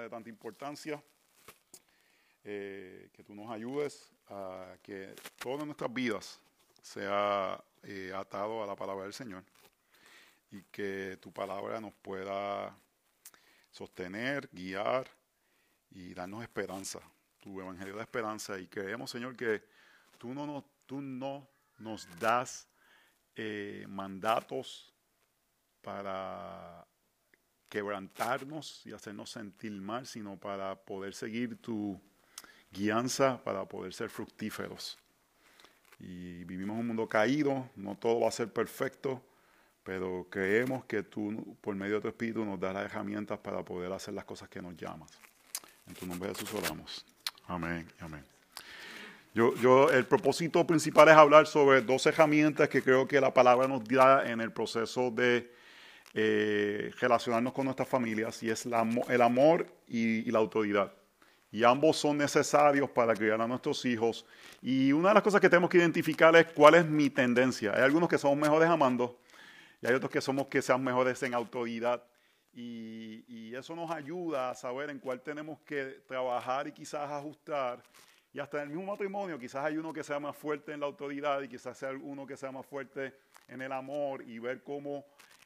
de tanta importancia, eh, que tú nos ayudes a que todas nuestras vidas sea eh, atado a la palabra del Señor y que tu palabra nos pueda sostener, guiar y darnos esperanza, tu evangelio de esperanza. Y creemos, Señor, que tú no nos, tú no nos das eh, mandatos para quebrantarnos y hacernos sentir mal, sino para poder seguir tu guianza, para poder ser fructíferos. Y vivimos un mundo caído, no todo va a ser perfecto, pero creemos que tú, por medio de tu Espíritu, nos das las herramientas para poder hacer las cosas que nos llamas. En tu nombre Jesús oramos. Amén, amén. Yo, yo, el propósito principal es hablar sobre dos herramientas que creo que la palabra nos da en el proceso de eh, relacionarnos con nuestras familias, y es el amor y, y la autoridad y ambos son necesarios para criar a nuestros hijos. Y una de las cosas que tenemos que identificar es cuál es mi tendencia. Hay algunos que somos mejores amando y hay otros que somos que sean mejores en autoridad. Y, eso nos ayuda a saber en cuál tenemos que trabajar y quizás ajustar. Y hasta en el mismo matrimonio, quizás hay uno que sea más fuerte en la autoridad y quizás sea uno que sea más fuerte en el amor y ver cómo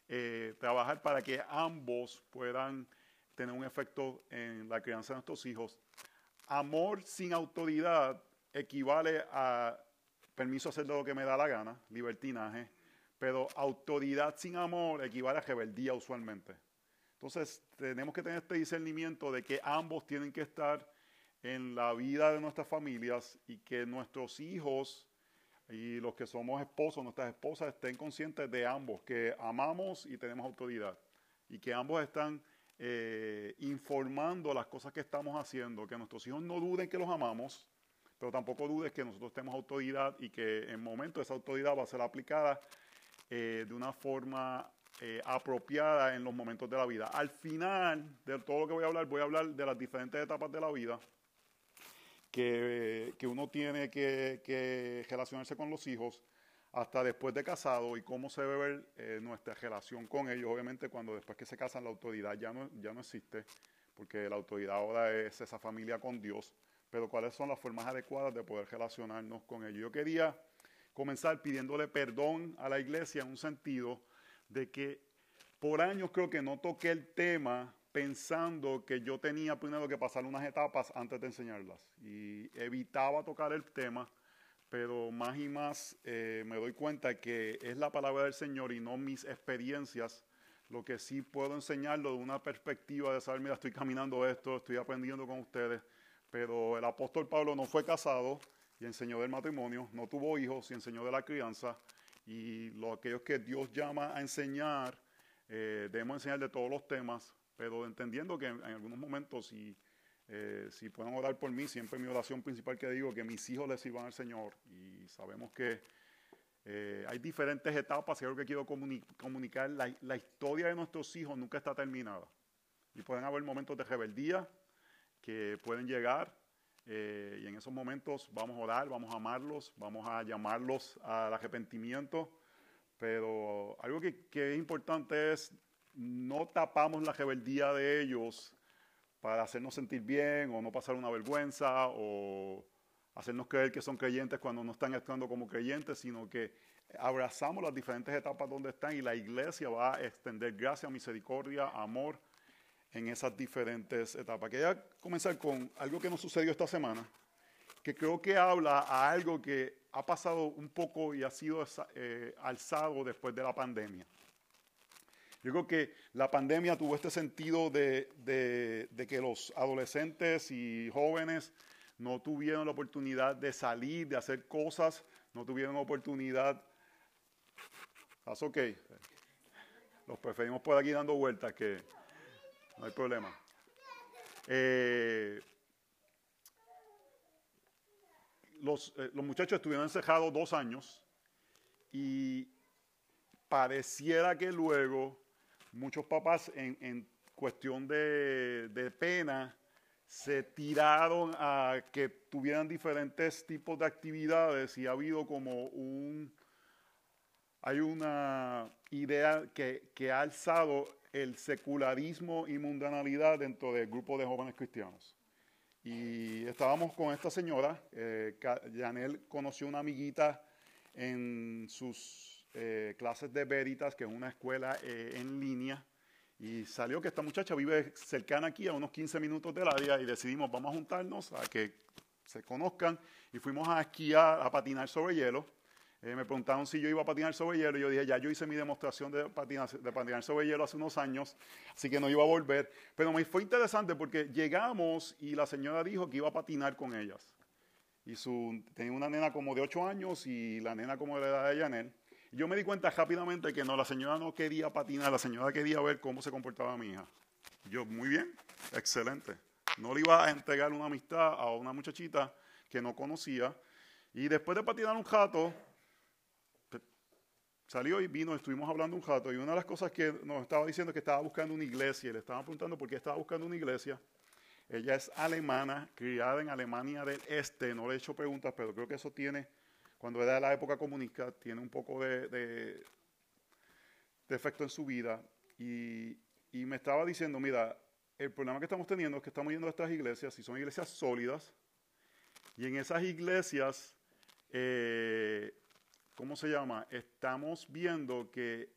eh, trabajar para que ambos puedan tener un efecto en la crianza de nuestros hijos. Amor sin autoridad equivale a permiso hacer lo que me da la gana, libertinaje, pero autoridad sin amor equivale a rebeldía usualmente. Entonces tenemos que tener este discernimiento de que ambos tienen que estar en la vida de nuestras familias y que nuestros hijos y los que somos esposos, nuestras esposas estén conscientes de ambos, que amamos y tenemos autoridad y que ambos están eh, informando las cosas que estamos haciendo, que nuestros hijos no duden que los amamos, pero tampoco duden que nosotros tenemos autoridad y que en momento esa autoridad va a ser aplicada eh, de una forma eh, apropiada en los momentos de la vida. Al final de todo lo que voy a hablar, voy a hablar de las diferentes etapas de la vida que, uno tiene que, que relacionarse con los hijos hasta después de casado y cómo se debe ver eh, nuestra relación con ellos. Obviamente cuando después que se casan la autoridad ya no, ya no existe, porque la autoridad ahora es esa familia con Dios, pero cuáles son las formas adecuadas de poder relacionarnos con ellos. Yo quería comenzar pidiéndole perdón a la iglesia en un sentido de que por años creo que no toqué el tema pensando que yo tenía primero que pasar unas etapas antes de enseñarlas. Y evitaba tocar el tema pero más y más eh, me doy cuenta que es la palabra del Señor y no mis experiencias. Lo que sí puedo enseñarlo de una perspectiva de saber, mira, estoy caminando esto, estoy aprendiendo con ustedes, pero el apóstol Pablo no fue casado y enseñó del matrimonio, no tuvo hijos y enseñó de la crianza, y lo, aquellos que Dios llama a enseñar, eh, debemos enseñar de todos los temas, pero entendiendo que en, algunos momentos, y eh, si pueden orar por mí, siempre mi oración principal que digo, que mis hijos les sirvan al Señor. Y sabemos que eh, hay diferentes etapas y algo que quiero comunicar. La, historia de nuestros hijos nunca está terminada. Y pueden haber momentos de rebeldía que pueden llegar. Eh, y en esos momentos vamos a orar, vamos a amarlos, vamos a llamarlos al arrepentimiento. Pero algo que, que es importante es no tapamos la rebeldía de ellos para hacernos sentir bien o no pasar una vergüenza o hacernos creer que son creyentes cuando no están actuando como creyentes, sino que abrazamos las diferentes etapas donde están y la iglesia va a extender gracia, misericordia, amor en esas diferentes etapas. Quería comenzar con algo que nos sucedió esta semana, que creo que habla a algo que ha pasado un poco y ha sido eh, alzado después de la pandemia. Yo creo que la pandemia tuvo este sentido de, que los adolescentes y jóvenes no tuvieron la oportunidad de salir, de hacer cosas, no tuvieron oportunidad. ¿Estás ok? Los preferimos por aquí dando vueltas, que no hay problema. Eh, eh, los muchachos estuvieron encerrados dos años y pareciera que luego muchos papás en, cuestión de, pena se tiraron a que tuvieran diferentes tipos de actividades y ha habido como un, hay una idea que, ha alzado el secularismo y mundanalidad dentro del grupo de jóvenes cristianos. Y estábamos con esta señora, eh, Janel conoció una amiguita en sus eh, clases de Veritas, que es una escuela eh, en línea, y salió que esta muchacha vive cercana aquí, a unos 15 minutos del área, y decidimos, vamos a juntarnos a que se conozcan, y fuimos a esquiar, a patinar sobre hielo. Eh, me preguntaron si yo iba a patinar sobre hielo y yo dije, ya yo hice mi demostración de patinar, de patinar sobre hielo hace unos años, así que no iba a volver. Pero me fue interesante porque llegamos y la señora dijo que iba a patinar con ellas. Y su, tenía una nena como de 8 años y la nena como de la edad de Janel. Yo me di cuenta rápidamente que no, la señora no quería patinar, la señora quería ver cómo se comportaba mi hija. Yo, muy bien, excelente. No le iba a entregar una amistad a una muchachita que no conocía. Y después de patinar un jato, salió y vino, estuvimos hablando un rato y una de las cosas que nos estaba diciendo es que estaba buscando una iglesia le estaba preguntando por qué estaba buscando una iglesia. Ella es alemana, criada en Alemania del Este, no le he hecho preguntas, pero creo que eso tiene, cuando era de la época comunista, tiene un poco de, de, efecto en su vida. Y, me estaba diciendo, mira, el problema que estamos teniendo es que estamos yendo a estas iglesias y son iglesias sólidas, y en esas iglesias eh, ¿cómo se llama? Estamos viendo que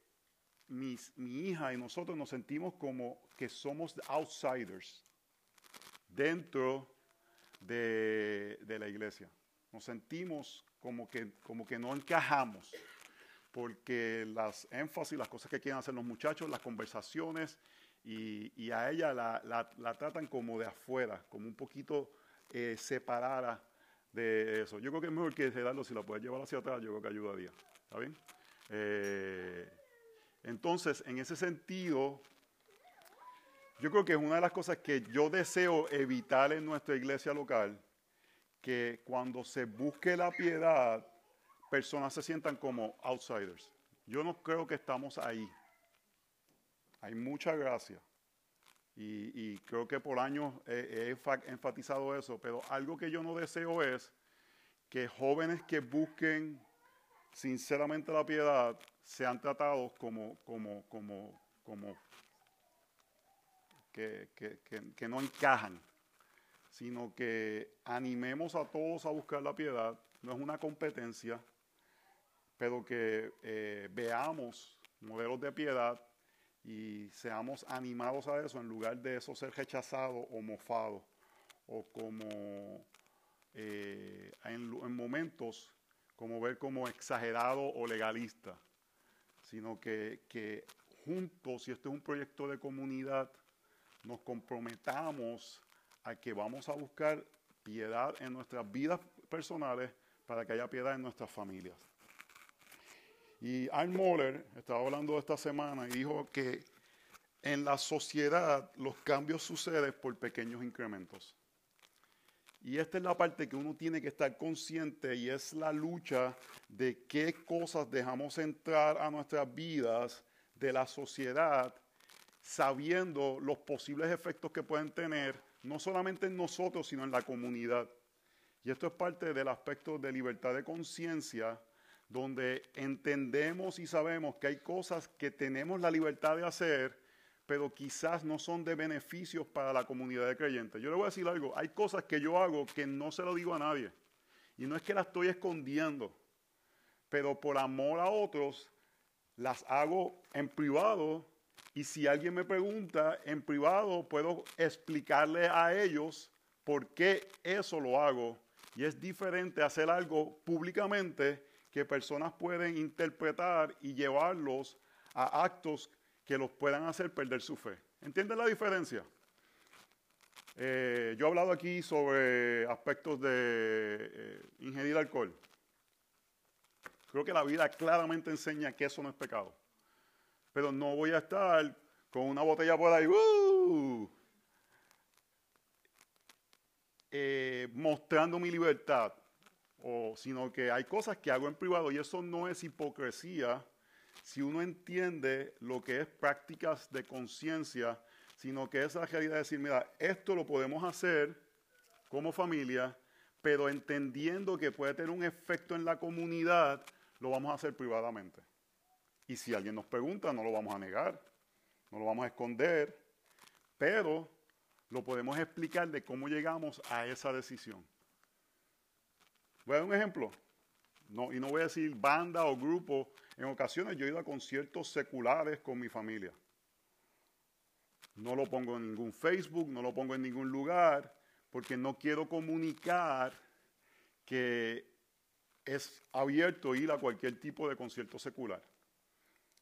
mi hija y nosotros nos sentimos como que somos outsiders dentro de, la iglesia. Nos sentimos como que, como que no encajamos, porque las énfasis, las cosas que quieren hacer los muchachos, las conversaciones, y, a ella la, tratan como de afuera, como un poquito eh, separada de eso. Yo creo que es mejor que Gerardo, si la puedes llevar hacia atrás, yo creo que ayudaría. ¿Está bien? Eh, entonces, en ese sentido, yo creo que es una de las cosas que yo deseo evitar en nuestra iglesia local, que cuando se busque la piedad, personas se sientan como outsiders. Yo no creo que estamos ahí. Hay mucha gracia. Y, creo que por años he, enfatizado eso, pero algo que yo no deseo es que jóvenes que busquen sinceramente la piedad sean tratados como, como, como, como que, que, no encajan, sino que animemos a todos a buscar la piedad. No es una competencia, pero que eh, veamos modelos de piedad y seamos animados a eso en lugar de eso ser rechazado o mofado o como eh, en, momentos como ver como exagerado o legalista, sino que, que juntos, si este es un proyecto de comunidad, nos comprometamos a que vamos a buscar piedad en nuestras vidas personales para que haya piedad en nuestras familias. Y Arn Moller estaba hablando esta semana y dijo que en la sociedad los cambios suceden por pequeños incrementos. Y esta es la parte que uno tiene que estar consciente y es la lucha de qué cosas dejamos entrar a nuestras vidas de la sociedad, sabiendo los posibles efectos que pueden tener, no solamente en nosotros, sino en la comunidad. Y esto es parte del aspecto de libertad de conciencia donde entendemos y sabemos que hay cosas que tenemos la libertad de hacer, pero quizás no son de beneficios para la comunidad de creyentes. Yo le voy a decir algo, hay cosas que yo hago que no se lo digo a nadie. Y no es que las estoy escondiendo, pero por amor a otros las hago en privado y si alguien me pregunta en privado puedo explicarle a ellos por qué eso lo hago. Y es diferente hacer algo públicamente que personas pueden interpretar y llevarlos a actos que los puedan hacer perder su fe. ¿Entienden la diferencia? Eh, yo he hablado aquí sobre aspectos de eh, ingerir alcohol. Creo que la vida claramente enseña que eso no es pecado. Pero no voy a estar con una botella por ahí, ¡uh! eh, mostrando mi libertad sino que hay cosas que hago en privado y eso no es hipocresía si uno entiende lo que es prácticas de conciencia, sino que es la realidad de decir, mira, esto lo podemos hacer como familia, pero entendiendo que puede tener un efecto en la comunidad, lo vamos a hacer privadamente. Y si alguien nos pregunta, no lo vamos a negar. no lo vamos a esconder, pero lo podemos explicar de cómo llegamos a esa decisión. Voy a dar un ejemplo. Y no voy a decir banda o grupo. En ocasiones yo he ido a conciertos seculares con mi familia. No lo pongo en ningún Facebook, no lo pongo en ningún lugar, porque no quiero comunicar que es abierto ir a cualquier tipo de concierto secular.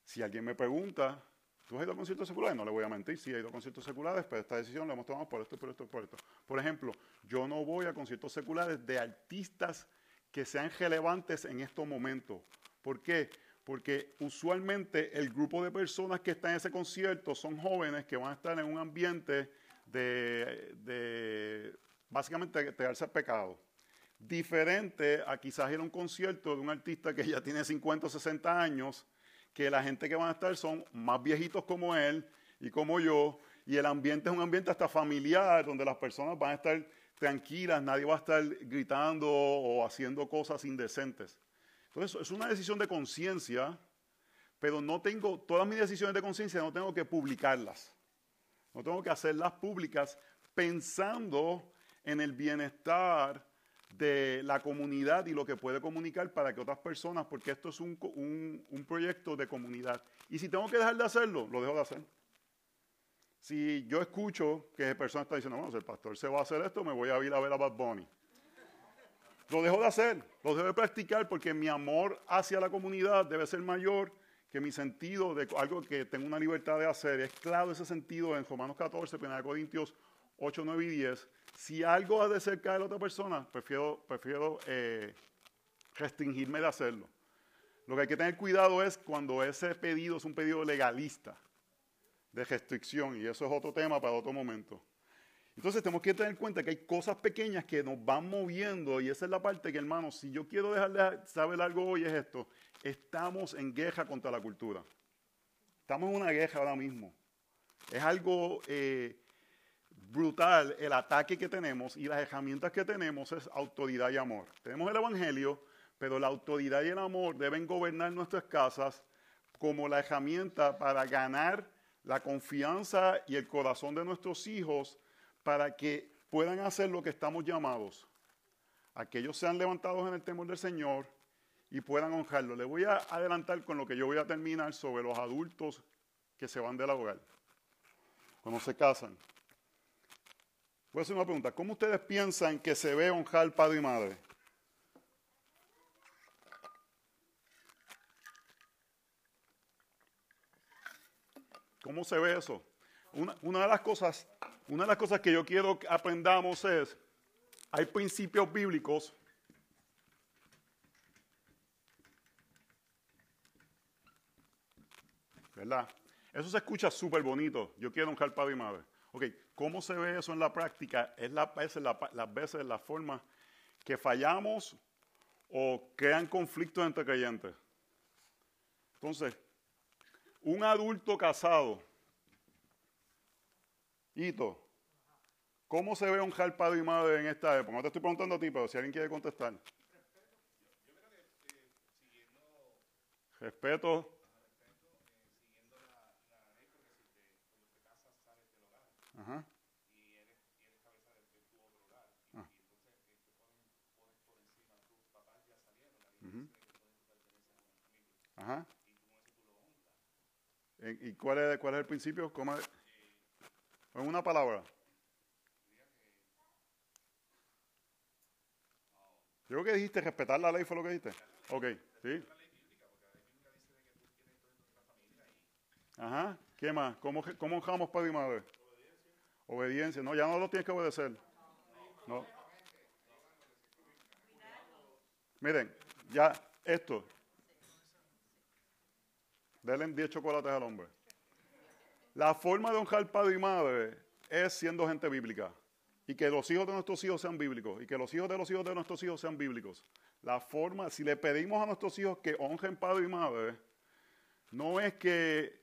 Si alguien me pregunta, ¿tú has ido a conciertos seculares? No le voy a mentir, sí he ido a conciertos seculares, pero esta decisión la hemos tomado por esto, por esto, por esto. Por ejemplo, yo no voy a conciertos seculares de artistas que sean relevantes en estos momentos. ¿Por qué? Porque usualmente el grupo de personas que están en ese concierto son jóvenes que van a estar en un ambiente de, de básicamente entregarse al pecado. Diferente a quizás ir a un concierto de un artista que ya tiene 50 o 60 años, que la gente que van a estar son más viejitos como él y como yo, y el ambiente es un ambiente hasta familiar, donde las personas van a estar tranquilas, nadie va a estar gritando o haciendo cosas indecentes. Entonces, es una decisión de conciencia, pero no tengo, todas mis decisiones de conciencia no tengo que publicarlas. No tengo que hacerlas públicas pensando en el bienestar de la comunidad y lo que puede comunicar para que otras personas, porque esto es un, un, un proyecto de comunidad. Y si tengo que dejar de hacerlo, lo dejo de hacer. Si yo escucho que persona está diciendo, bueno, si el pastor se va a hacer esto, me voy a ir a ver a Bad Bunny. Lo dejo de hacer, lo dejo de practicar porque mi amor hacia la comunidad debe ser mayor que mi sentido de algo que tengo una libertad de hacer. Es claro ese sentido en Romanos 14, 1 Corintios 8, 9 y 10. Si algo ha de cerca de la otra persona, prefiero, eh, restringirme de hacerlo. Lo que hay que tener cuidado es cuando ese pedido es un pedido legalista de restricción y eso es otro tema para otro momento. Entonces tenemos que tener en cuenta que hay cosas pequeñas que nos van moviendo y esa es la parte que, hermano, si yo quiero dejarle saber algo hoy es esto, estamos en guerra contra la cultura. Estamos en una guerra ahora mismo. Es algo eh, brutal el ataque que tenemos y las herramientas que tenemos es autoridad y amor. Tenemos el Evangelio, pero la autoridad y el amor deben gobernar nuestras casas como la herramienta para ganar la confianza y el corazón de nuestros hijos para que puedan hacer lo que estamos llamados. A que ellos sean levantados en el temor del Señor y puedan honrarlo. Le voy a adelantar con lo que yo voy a terminar sobre los adultos que se van del hogar, cuando se casan. Voy a hacer una pregunta. ¿Cómo ustedes piensan que se ve honrar padre y madre? ¿Cómo se ve eso? Una, de las cosas, una de las cosas que yo quiero que aprendamos es, hay principios bíblicos ¿verdad? Eso se escucha súper bonito. Yo quiero honrar padre y madre. Ok, ¿cómo se ve eso en la práctica? Es la, la, las veces la forma que fallamos o crean conflictos entre creyentes. Entonces, un adulto casado, Hito, ¿cómo se ve un padre y madre en esta época? No te estoy preguntando a ti, pero si alguien quiere contestar. Respeto. Ajá. Y eres, eres cabeza de, de tu otro hogar. Ah. Y entonces te ponen, pones por encima, tus papás ya salieron, la Biblia uh -huh. dice que tú perteneces a una familia. Ajá. ¿Y cuál es, cuál es el principio? ¿Cómo es? En una palabra. Yo creo que dijiste respetar la ley, fue lo que dijiste. Ok, sí. Ajá, ¿qué más? ¿Cómo, cómo honramos padre y madre? Obediencia. No, ya no lo tienes que obedecer. No. Miren, ya esto, Denle 10 chocolates al hombre. La forma de honrar padre y madre es siendo gente bíblica. Y que los hijos de nuestros hijos sean bíblicos. Y que los hijos de los hijos de nuestros hijos sean bíblicos. La forma, si le pedimos a nuestros hijos que honren padre y madre, no es que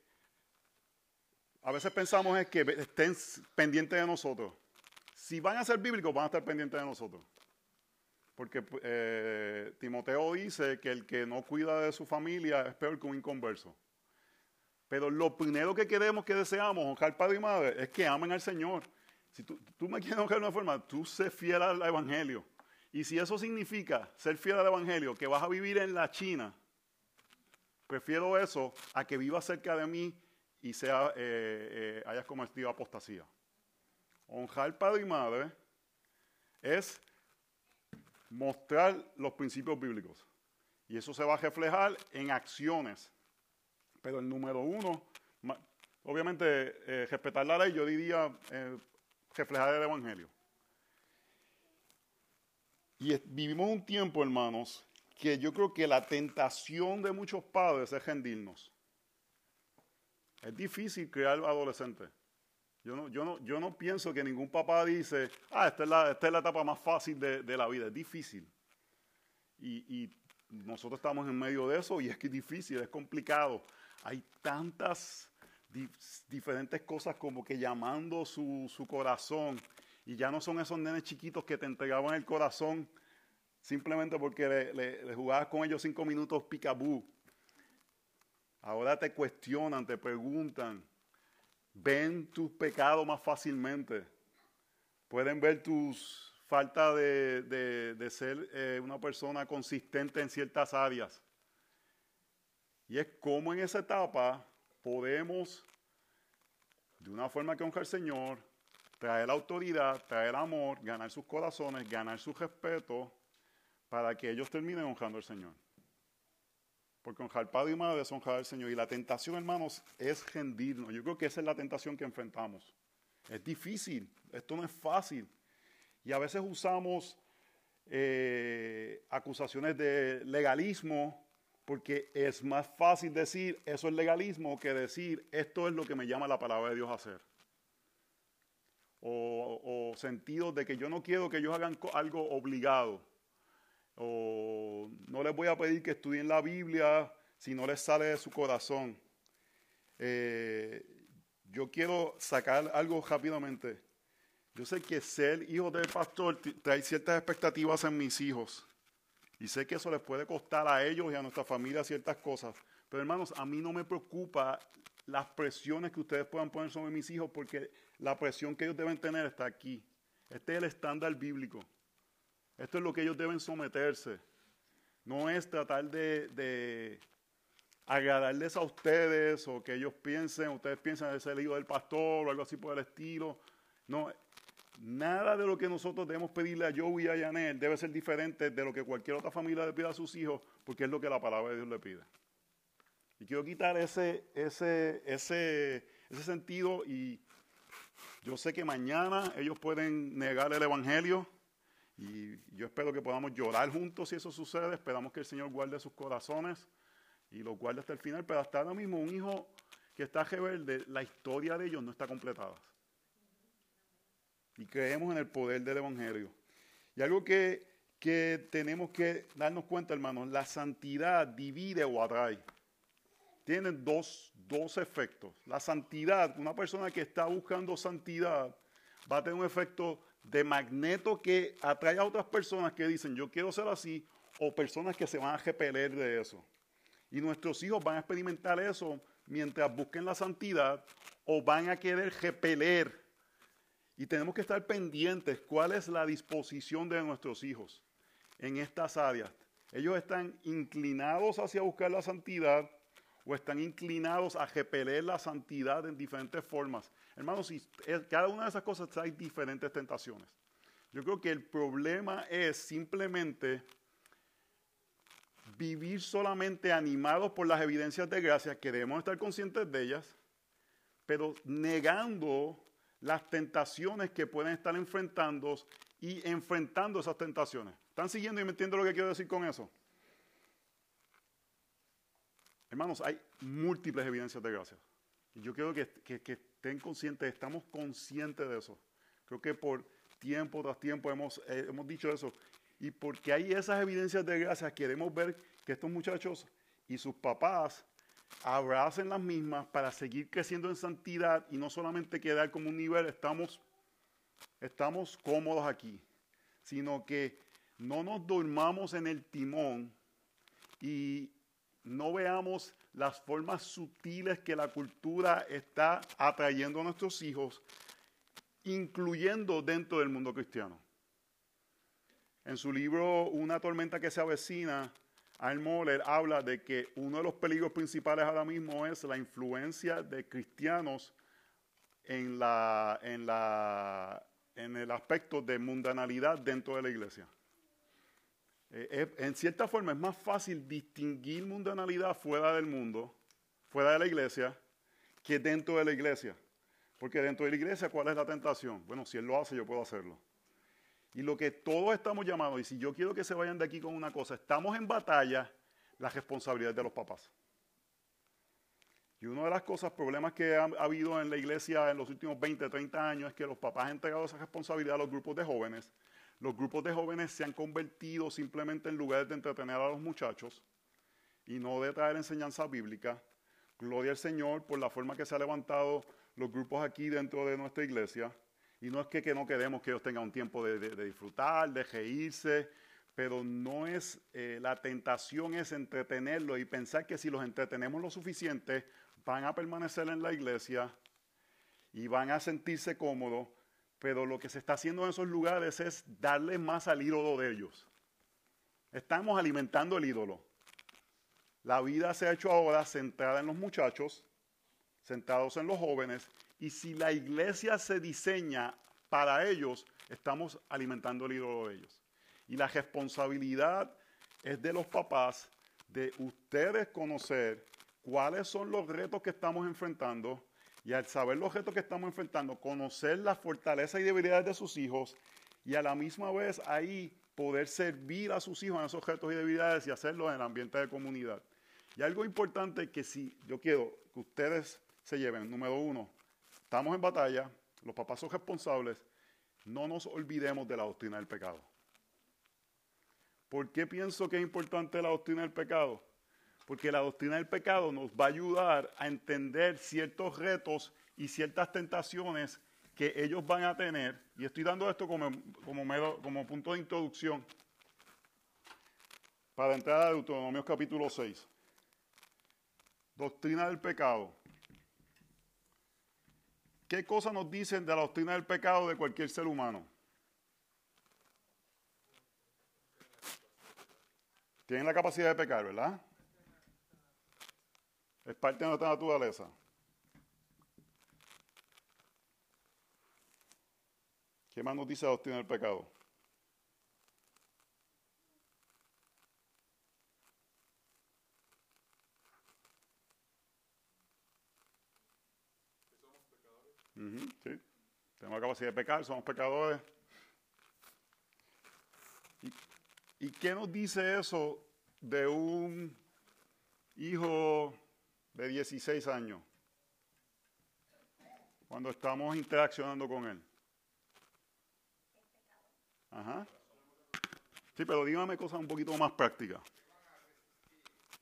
a veces pensamos es que estén pendientes de nosotros. Si van a ser bíblicos, van a estar pendientes de nosotros. Porque eh, Timoteo dice que el que no cuida de su familia es peor que un inconverso. Pero lo primero que queremos, que deseamos, honrar padre y madre, es que amen al Señor. Si tú, me quieres honrar de una forma, tú sé fiel al Evangelio. Y si eso significa ser fiel al Evangelio, que vas a vivir en la China, prefiero eso a que vivas cerca de mí y sea, eh, eh, hayas cometido apostasía. Honrar padre y madre es mostrar los principios bíblicos. Y eso se va a reflejar en acciones. Pero el número uno, obviamente, eh, respetar la ley, yo diría reflejar el Evangelio. Y vivimos un tiempo, hermanos, que yo creo que la tentación de muchos padres es rendirnos. Es difícil crear adolescentes. Yo no, yo, no, yo no pienso que ningún papá dice, ah, esta es la, esta es la etapa más fácil de, de la vida. Es difícil. Y, y, nosotros estamos en medio de eso y es que es difícil, es complicado. Hay tantas diferentes cosas como que llamando su, su corazón y ya no son esos nenes chiquitos que te entregaban el corazón simplemente porque le, jugabas con ellos cinco minutos picabú. Ahora te cuestionan, te preguntan, ven tus pecados más fácilmente, pueden ver tus falta de, ser eh, una persona consistente en ciertas áreas. Y es como en esa etapa podemos, de una forma que honra al Señor, traer autoridad, traer amor, ganar sus corazones, ganar su respeto, para que ellos terminen honrando al Señor. Porque honrar padre y madre es honrar al Señor. Y la tentación, hermanos, es rendirnos. Yo creo que esa es la tentación que enfrentamos. Es difícil, esto no es fácil. Y a veces usamos eh, acusaciones de legalismo porque es más fácil decir eso es legalismo que decir esto es lo que me llama la palabra de Dios a hacer o, sentidos de que yo no quiero que ellos hagan algo obligado, o no les voy a pedir que estudien la Biblia si no les sale de su corazón. Eh, yo quiero sacar algo rápidamente. Yo sé que ser hijo del pastor trae ciertas expectativas en mis hijos. Y sé que eso les puede costar a ellos y a nuestra familia ciertas cosas. Pero hermanos, a mí no me preocupa las presiones que ustedes puedan poner sobre mis hijos porque la presión que ellos deben tener está aquí. Este es el estándar bíblico. Esto es lo que ellos deben someterse. No es tratar de, agradarles a ustedes o que ellos piensen, ustedes piensan de ser hijo del pastor o algo así por el estilo. No, nada de lo que nosotros debemos pedirle a Joe y a Yanel debe ser diferente de lo que cualquier otra familia le pida a sus hijos, porque es lo que la palabra de Dios le pide. Y quiero quitar ese, ese, ese, ese sentido y yo sé que mañana ellos pueden negar el Evangelio y yo espero que podamos llorar juntos si eso sucede. Esperamos que el Señor guarde sus corazones y los guarde hasta el final. Pero hasta ahora mismo un hijo que está rebelde, la historia de ellos no está completada. Y creemos en el poder del Evangelio. Y algo que, que tenemos que darnos cuenta, hermanos, la santidad divide o atrae. Tienen dos, dos efectos. La santidad, una persona que está buscando santidad va a tener un efecto de magneto que atrae a otras personas que dicen yo quiero ser así o personas que se van a repeler de eso. Y nuestros hijos van a experimentar eso mientras busquen la santidad o van a querer repeler. Y tenemos que estar pendientes cuál es la disposición de nuestros hijos en estas áreas. Ellos están inclinados hacia buscar la santidad o están inclinados a repeler la santidad en diferentes formas. Hermanos, cada una de esas cosas trae diferentes tentaciones. Yo creo que el problema es simplemente vivir solamente animados por las evidencias de gracia, que debemos estar conscientes de ellas, pero negando las tentaciones que pueden estar enfrentando y enfrentando esas tentaciones. ¿Están siguiendo y me entiendo lo que quiero decir con eso? Hermanos, hay múltiples evidencias de gracia. Yo quiero que, estén conscientes, estamos conscientes de eso. Creo que por tiempo tras tiempo hemos, eh, hemos dicho eso. Y porque hay esas evidencias de gracia, queremos ver que estos muchachos y sus papás abracen las mismas para seguir creciendo en santidad y no solamente quedar como un nivel, estamos, estamos cómodos aquí, sino que no nos dormamos en el timón y, no veamos las formas sutiles que la cultura está atrayendo a nuestros hijos, incluyendo dentro del mundo cristiano. En su libro Una tormenta que se avecina, Al Moller habla de que uno de los peligros principales ahora mismo es la influencia de cristianos en, en el aspecto de mundanalidad dentro de la iglesia. Eh, en cierta forma es más fácil distinguir mundanalidad fuera del mundo, fuera de la iglesia, que dentro de la iglesia. Porque dentro de la iglesia, ¿cuál es la tentación? Bueno, si él lo hace, yo puedo hacerlo. Y lo que todos estamos llamados, y si yo quiero que se vayan de aquí con una cosa, estamos en batalla, la responsabilidad de los papás. Y una de las cosas, problemas que ha, habido en la iglesia en los últimos 20, 30 años es que los papás han entregado esa responsabilidad a los grupos de jóvenes. Los grupos de jóvenes se han convertido simplemente en lugares de entretener a los muchachos y no de traer enseñanza bíblica. Gloria al Señor por la forma que se han levantado los grupos aquí dentro de nuestra iglesia. Y no es que, no queremos que ellos tengan un tiempo de, disfrutar, de reírse, pero no es, eh, la tentación es entretenerlos y pensar que si los entretenemos lo suficiente, van a permanecer en la iglesia y van a sentirse cómodos, pero lo que se está haciendo en esos lugares es darle más al ídolo de ellos. Estamos alimentando el ídolo. La vida se ha hecho ahora centrada en los muchachos, centrados en los jóvenes, y si la iglesia se diseña para ellos, estamos alimentando el ídolo de ellos. Y la responsabilidad es de los papás de ustedes conocer cuáles son los retos que estamos enfrentando y al saber los retos que estamos enfrentando, conocer las fortalezas y debilidades de sus hijos y a la misma vez ahí poder servir a sus hijos en esos retos y debilidades y hacerlo en el ambiente de comunidad. Y algo importante que si yo quiero que ustedes se lleven, número uno, estamos en batalla, los papás son responsables, no nos olvidemos de la doctrina del pecado. ¿Por qué pienso que es importante la doctrina del pecado? Porque la doctrina del pecado nos va a ayudar a entender ciertos retos y ciertas tentaciones que ellos van a tener. Y estoy dando esto como, como, punto de introducción para entrar a Deuteronomio capítulo 6. Doctrina del pecado. ¿Qué cosas nos dicen de la doctrina del pecado de cualquier ser humano? Tienen la capacidad de pecar, ¿verdad? Es parte de nuestra naturaleza. ¿Qué más nos dice la doctrina del pecado? sí. Tenemos la capacidad de pecar, somos pecadores. ¿Y qué nos dice eso de un hijo de 16 años, cuando estamos interaccionando con Él. Ajá. Sí, pero dígame cosas un poquito más prácticas.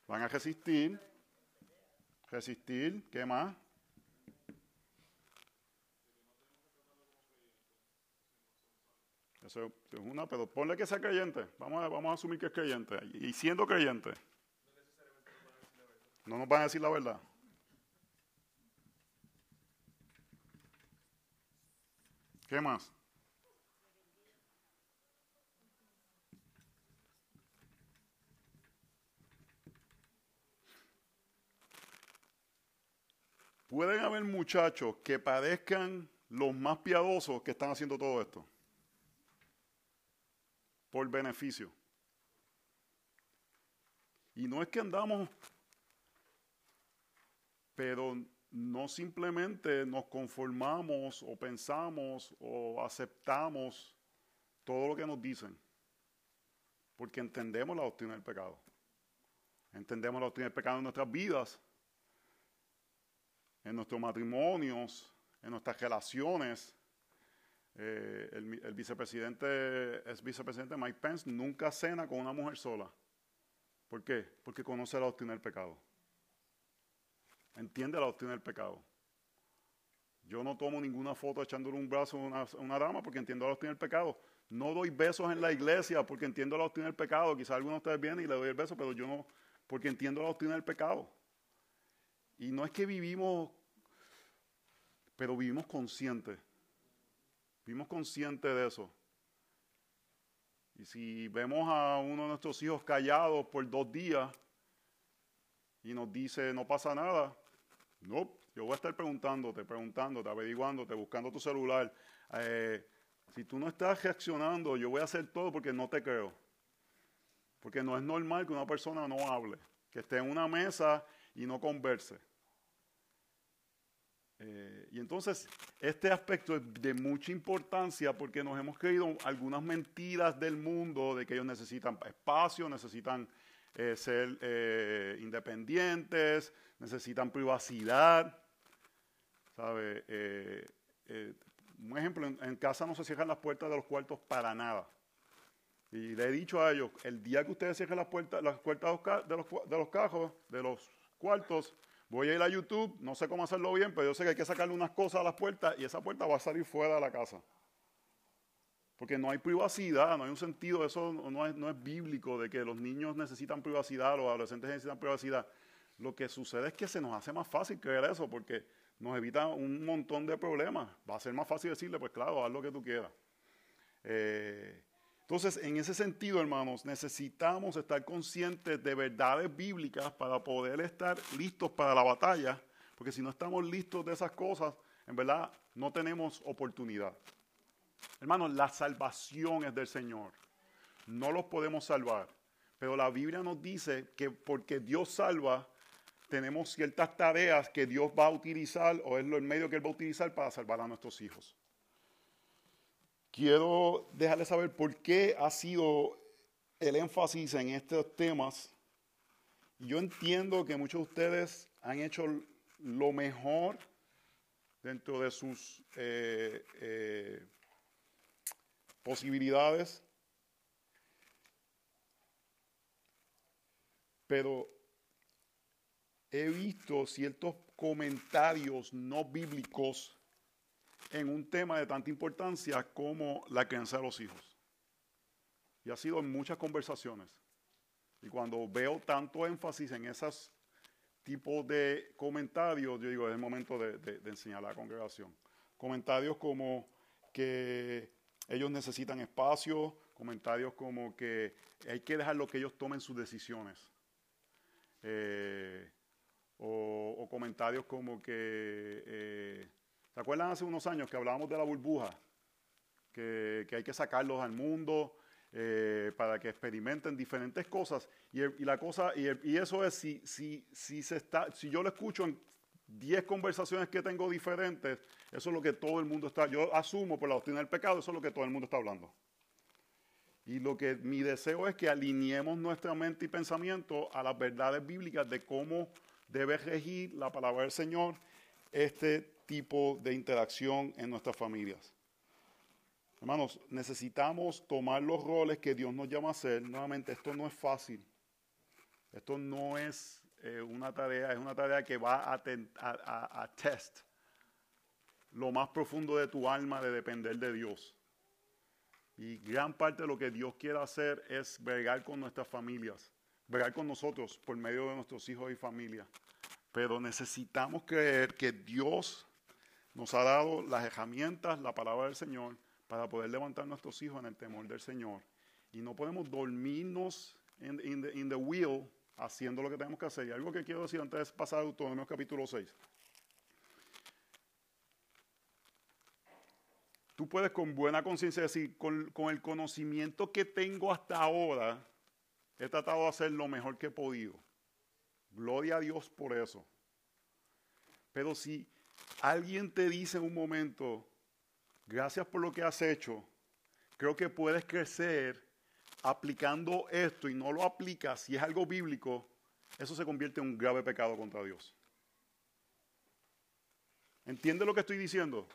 Van a resistir. Resistir, ¿qué más? Eso es una, pero ponle que sea creyente. Vamos a, vamos a asumir que es creyente. Y siendo creyente. No nos van a decir la verdad. ¿Qué más? Pueden haber muchachos que parezcan los más piadosos que están haciendo todo esto. Por beneficio. Y no es que andamos pero no simplemente nos conformamos o pensamos o aceptamos todo lo que nos dicen, porque entendemos la doctrina del pecado. Entendemos la doctrina del pecado en nuestras vidas, en nuestros matrimonios, en nuestras relaciones. Eh, el, el, vicepresidente, es vicepresidente Mike Pence, nunca cena con una mujer sola. ¿Por qué? Porque conoce la doctrina del pecado entiende la doctrina del pecado. Yo no tomo ninguna foto echándole un brazo a una, dama porque entiendo la doctrina del pecado. No doy besos en la iglesia porque entiendo la doctrina del pecado. Quizá alguno de ustedes viene y le doy el beso, pero yo no, porque entiendo la doctrina del pecado. Y no es que vivimos, pero vivimos conscientes. Vivimos conscientes de eso. Y si vemos a uno de nuestros hijos callados por dos días y nos dice no pasa nada, no, yo voy a estar preguntándote, preguntándote, averiguándote, buscando tu celular. Eh, si tú no estás reaccionando, yo voy a hacer todo porque no te creo. Porque no es normal que una persona no hable, que esté en una mesa y no converse. Eh, y entonces, este aspecto es de mucha importancia porque nos hemos creído algunas mentiras del mundo de que ellos necesitan espacio, necesitan eh, ser eh, independientes, necesitan privacidad. ¿Sabe? un ejemplo, en, casa no se cierran las puertas de los cuartos para nada. Y le he dicho a ellos, el día que ustedes cierren las puertas, las puertas de los, de los cajos, de los cuartos, Voy a ir a YouTube, no sé cómo hacerlo bien, pero yo sé que hay que sacarle unas cosas a las puertas y esa puerta va a salir fuera de la casa. Porque no hay privacidad, no hay un sentido, eso no es, no es bíblico de que los niños necesitan privacidad, los adolescentes necesitan privacidad. Lo que sucede es que se nos hace más fácil creer eso porque nos evita un montón de problemas. Va a ser más fácil decirle, pues claro, haz lo que tú quieras. Eh, entonces, en ese sentido, hermanos, necesitamos estar conscientes de verdades bíblicas para poder estar listos para la batalla, porque si no estamos listos de esas cosas, en verdad no tenemos oportunidad. Hermanos, la salvación es del Señor. No los podemos salvar, pero la Biblia nos dice que porque Dios salva, tenemos ciertas tareas que Dios va a utilizar o es el medio que Él va a utilizar para salvar a nuestros hijos quiero dejarles saber por qué ha sido el énfasis en estos temas. Yo entiendo que muchos de ustedes han hecho lo mejor dentro de sus eh, eh, posibilidades, pero he visto ciertos comentarios no bíblicos en un tema de tanta importancia como la crianza de los hijos. Y ha sido en muchas conversaciones. Y cuando veo tanto énfasis en esos tipos de comentarios, yo digo, es el momento de, enseñar a la congregación. Comentarios como que ellos necesitan espacio, comentarios como que hay que dejar lo que ellos tomen sus decisiones. Eh, o, comentarios como que eh, ¿Se acuerdan hace unos años que hablábamos de la burbuja? Que, hay que sacarlos al mundo eh, para que experimenten diferentes cosas. Y, la cosa, y, eso es si, si, si, se está, si yo lo escucho en 10 conversaciones que tengo diferentes, eso es lo que todo el mundo está, yo asumo por la doctrina del pecado, eso es lo que todo el mundo está hablando. Y lo que mi deseo es que alineemos nuestra mente y pensamiento a las verdades bíblicas de cómo debe regir la palabra del Señor este tipo de interacción en nuestras familias. Hermanos, necesitamos tomar los roles que Dios nos llama a hacer. Nuevamente, esto no es fácil. Esto no es eh, una tarea, es una tarea que va a, test lo más profundo de tu alma de depender de Dios. Y gran parte de lo que Dios quiere hacer es bregar con nuestras familias, bregar con nosotros por medio de nuestros hijos y familia. Pero necesitamos creer que Dios nos ha dado las herramientas, la palabra del Señor, para poder levantar nuestros hijos en el temor del Señor. Y no podemos dormirnos en the, wheel haciendo lo que tenemos que hacer. Y algo que quiero decir antes de pasar a Deuteronomio capítulo 6. Tú puedes con buena conciencia decir, con, con el conocimiento que tengo hasta ahora, he tratado de hacer lo mejor que he podido. Gloria a Dios por eso. Pero si alguien te dice en un momento, gracias por lo que has hecho, creo que puedes crecer aplicando esto y no lo aplicas, si es algo bíblico, eso se convierte en un grave pecado contra Dios. ¿Entiende lo que estoy diciendo?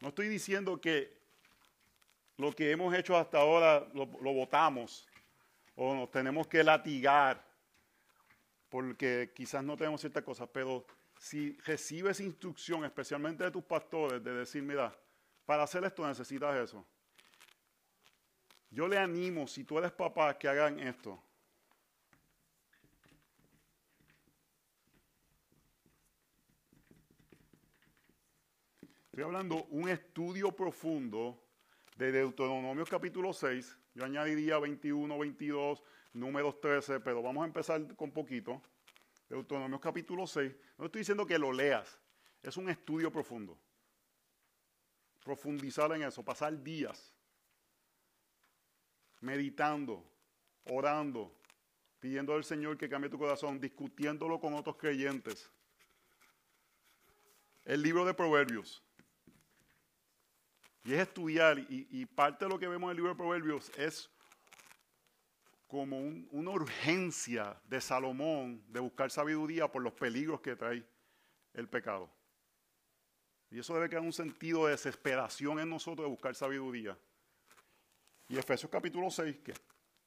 No estoy diciendo que lo que hemos hecho hasta ahora lo, lo votamos o nos tenemos que latigar porque quizás no tenemos ciertas cosas, pero si recibes instrucción, especialmente de tus pastores, de decir, mira, para hacer esto necesitas eso. Yo le animo, si tú eres papá, que hagan esto. Estoy hablando un estudio profundo de Deuteronomio capítulo 6. Yo añadiría 21, 22, números 13, pero vamos a empezar con poquito. Deuteronomio capítulo 6. No estoy diciendo que lo leas, es un estudio profundo. Profundizar en eso, pasar días meditando, orando, pidiendo al Señor que cambie tu corazón, discutiéndolo con otros creyentes. El libro de Proverbios. Y es estudiar, y, parte de lo que vemos en el libro de Proverbios es como una urgencia de Salomón de buscar sabiduría por los peligros que trae el pecado. Y eso debe crear un sentido de desesperación en nosotros de buscar sabiduría. Y Efesios capítulo 6, que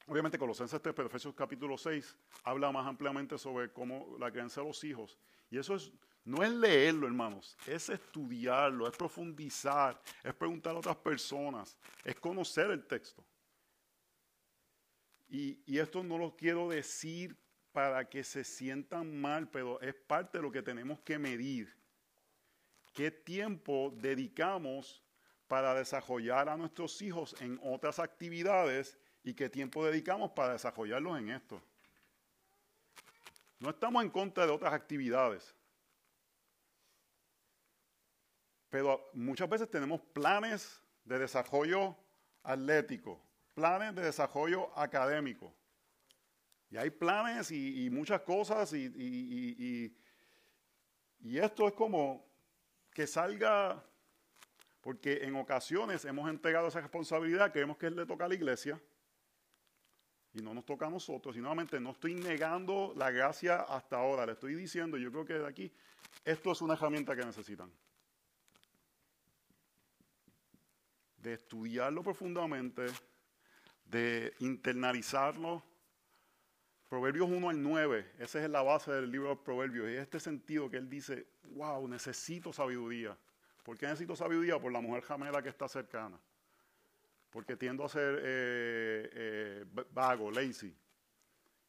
obviamente Colosenses 3, pero Efesios capítulo 6 habla más ampliamente sobre cómo la creencia de los hijos. Y eso es, no es leerlo, hermanos, es estudiarlo, es profundizar, es preguntar a otras personas, es conocer el texto. Y, y esto no lo quiero decir para que se sientan mal, pero es parte de lo que tenemos que medir. ¿Qué tiempo dedicamos para desarrollar a nuestros hijos en otras actividades y qué tiempo dedicamos para desarrollarlos en esto? No estamos en contra de otras actividades. Pero muchas veces tenemos planes de desarrollo atlético, planes de desarrollo académico. Y hay planes y, muchas cosas y, y, esto es como que salga, porque en ocasiones hemos entregado esa responsabilidad, creemos que le toca a la iglesia y no nos toca a nosotros. Y nuevamente no estoy negando la gracia hasta ahora, le estoy diciendo, yo creo que de aquí, esto es una herramienta que necesitan. De estudiarlo profundamente, de internalizarlo. Proverbios 1 al 9, esa es la base del libro de Proverbios. Y este sentido que él dice, wow, necesito sabiduría. ¿Por qué necesito sabiduría? Por la mujer jamela que está cercana porque tiendo a ser eh, eh, vago, lazy.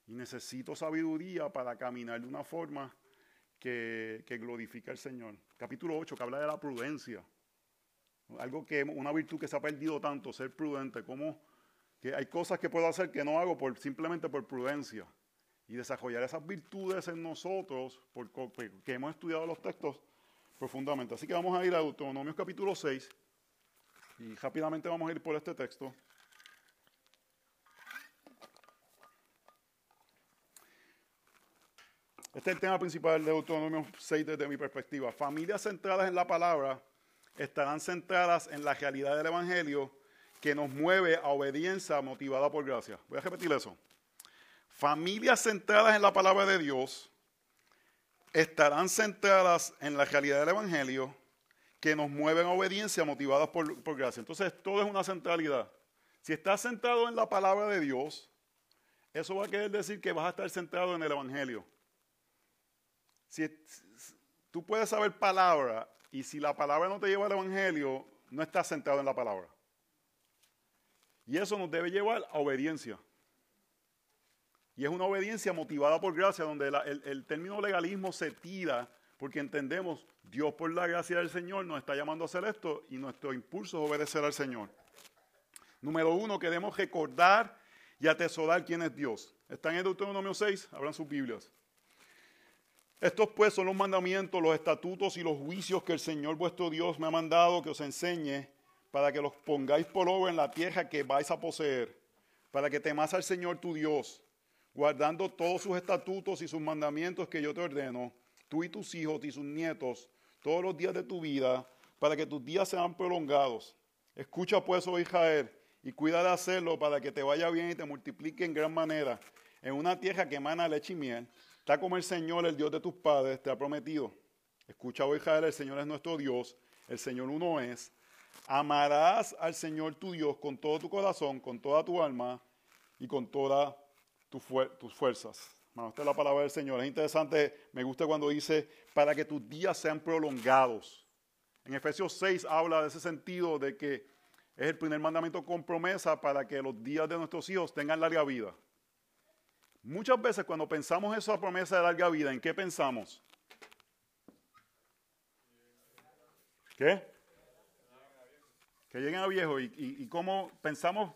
Y necesito sabiduría para caminar de una forma que, que glorifica al Señor. Capítulo 8, que habla de la prudencia. Algo que, una virtud que se ha perdido tanto, ser prudente, como que hay cosas que puedo hacer que no hago por, simplemente por prudencia. Y desarrollar esas virtudes en nosotros, porque hemos estudiado los textos profundamente. Así que vamos a ir a Deuteronomios capítulo 6. Y rápidamente vamos a ir por este texto. Este es el tema principal de Autonomio 6 desde mi perspectiva. Familias centradas en la palabra estarán centradas en la realidad del Evangelio que nos mueve a obediencia motivada por gracia. Voy a repetir eso. Familias centradas en la palabra de Dios estarán centradas en la realidad del Evangelio que nos mueven a obediencia motivadas por, gracia. Entonces, todo es una centralidad. Si estás centrado en la palabra de Dios, eso va a querer decir que vas a estar centrado en el Evangelio. Si, tú puedes saber palabra y si la palabra no te lleva al Evangelio, no estás centrado en la palabra. Y eso nos debe llevar a obediencia. Y es una obediencia motivada por gracia, donde el, término legalismo se tira porque entendemos, Dios por la gracia del Señor nos está llamando a hacer esto y nuestro impulso es obedecer al Señor. Número uno, queremos recordar y atesorar quién es Dios. Están en Deuteronomio 6, abran sus Biblias. Estos pues son los mandamientos, los estatutos y los juicios que el Señor vuestro Dios me ha mandado que os enseñe para que los pongáis por obra en la tierra que vais a poseer, para que temas al Señor tu Dios, guardando todos sus estatutos y sus mandamientos que yo te ordeno tú y tus hijos y sus nietos, todos los días de tu vida, para que tus días sean prolongados. Escucha pues, oh Israel, y cuida de hacerlo para que te vaya bien y te multiplique en gran manera en una tierra que emana leche y miel, está como el Señor, el Dios de tus padres, te ha prometido. Escucha, oh Israel, el Señor es nuestro Dios, el Señor uno es. Amarás al Señor tu Dios con todo tu corazón, con toda tu alma y con tus fuerzas. Bueno, esta es la palabra del Señor. Es interesante, me gusta cuando dice, para que tus días sean prolongados. En Efesios 6 habla de ese sentido de que es el primer mandamiento con promesa para que los días de nuestros hijos tengan larga vida. Muchas veces cuando pensamos esa promesa de larga vida, ¿en qué pensamos? ¿Qué? Que lleguen a viejo. ¿Y, y, y cómo pensamos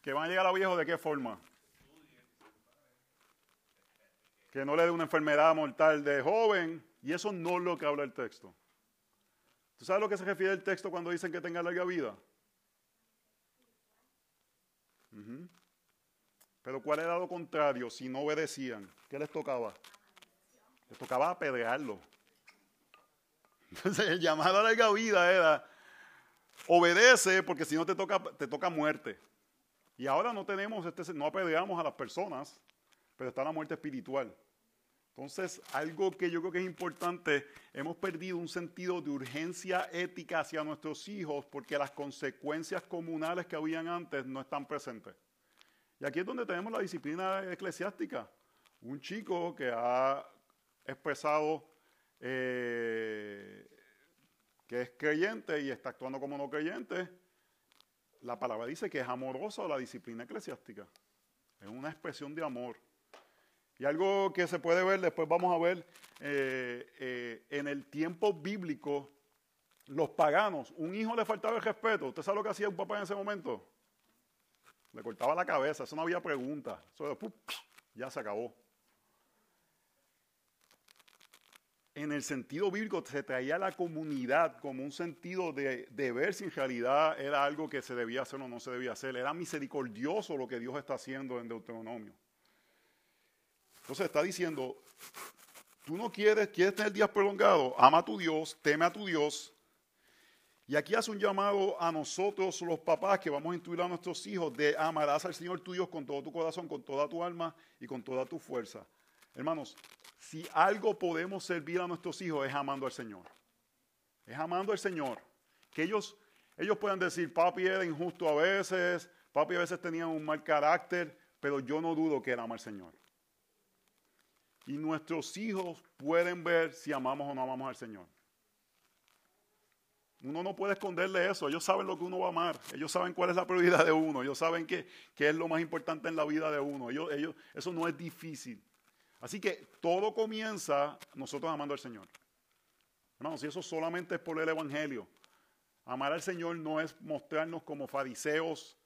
que van a llegar a viejo? ¿De qué forma? Que no le dé una enfermedad mortal de joven. Y eso no es lo que habla el texto. ¿Tú sabes lo que se refiere el texto cuando dicen que tenga larga vida? Pero ¿cuál era lo contrario si no obedecían? ¿Qué les tocaba? Les tocaba apedrearlo. Entonces el llamado a larga vida era obedece porque si no te toca, te toca muerte. Y ahora no tenemos, este, no apedreamos a las personas, pero está la muerte espiritual. Entonces, algo que yo creo que es importante, hemos perdido un sentido de urgencia ética hacia nuestros hijos porque las consecuencias comunales que habían antes no están presentes. Y aquí es donde tenemos la disciplina eclesiástica. Un chico que ha expresado eh, que es creyente y está actuando como no creyente, la palabra dice que es amoroso a la disciplina eclesiástica. Es una expresión de amor. Y algo que se puede ver, después vamos a ver, eh, eh, en el tiempo bíblico, los paganos, un hijo le faltaba el respeto. ¿Usted sabe lo que hacía un papá en ese momento? Le cortaba la cabeza, eso no había pregunta. Eso ya se acabó. En el sentido bíblico se traía la comunidad como un sentido de, de ver si en realidad era algo que se debía hacer o no se debía hacer. Era misericordioso lo que Dios está haciendo en Deuteronomio. Entonces está diciendo, tú no quieres, quieres tener días prolongados, ama a tu Dios, teme a tu Dios. Y aquí hace un llamado a nosotros los papás que vamos a instruir a nuestros hijos de amarás al Señor tu Dios con todo tu corazón, con toda tu alma y con toda tu fuerza. Hermanos, si algo podemos servir a nuestros hijos es amando al Señor. Es amando al Señor. Que ellos, ellos puedan decir, papi era injusto a veces, papi a veces tenía un mal carácter, pero yo no dudo que él ama al Señor. Y nuestros hijos pueden ver si amamos o no amamos al Señor. Uno no puede esconderle eso. Ellos saben lo que uno va a amar. Ellos saben cuál es la prioridad de uno. Ellos saben qué, es lo más importante en la vida de uno. Ellos, ellos, eso no es difícil. Así que todo comienza nosotros amando al Señor. Hermanos, y eso solamente es por el Evangelio. Amar al Señor no es mostrarnos como fariseos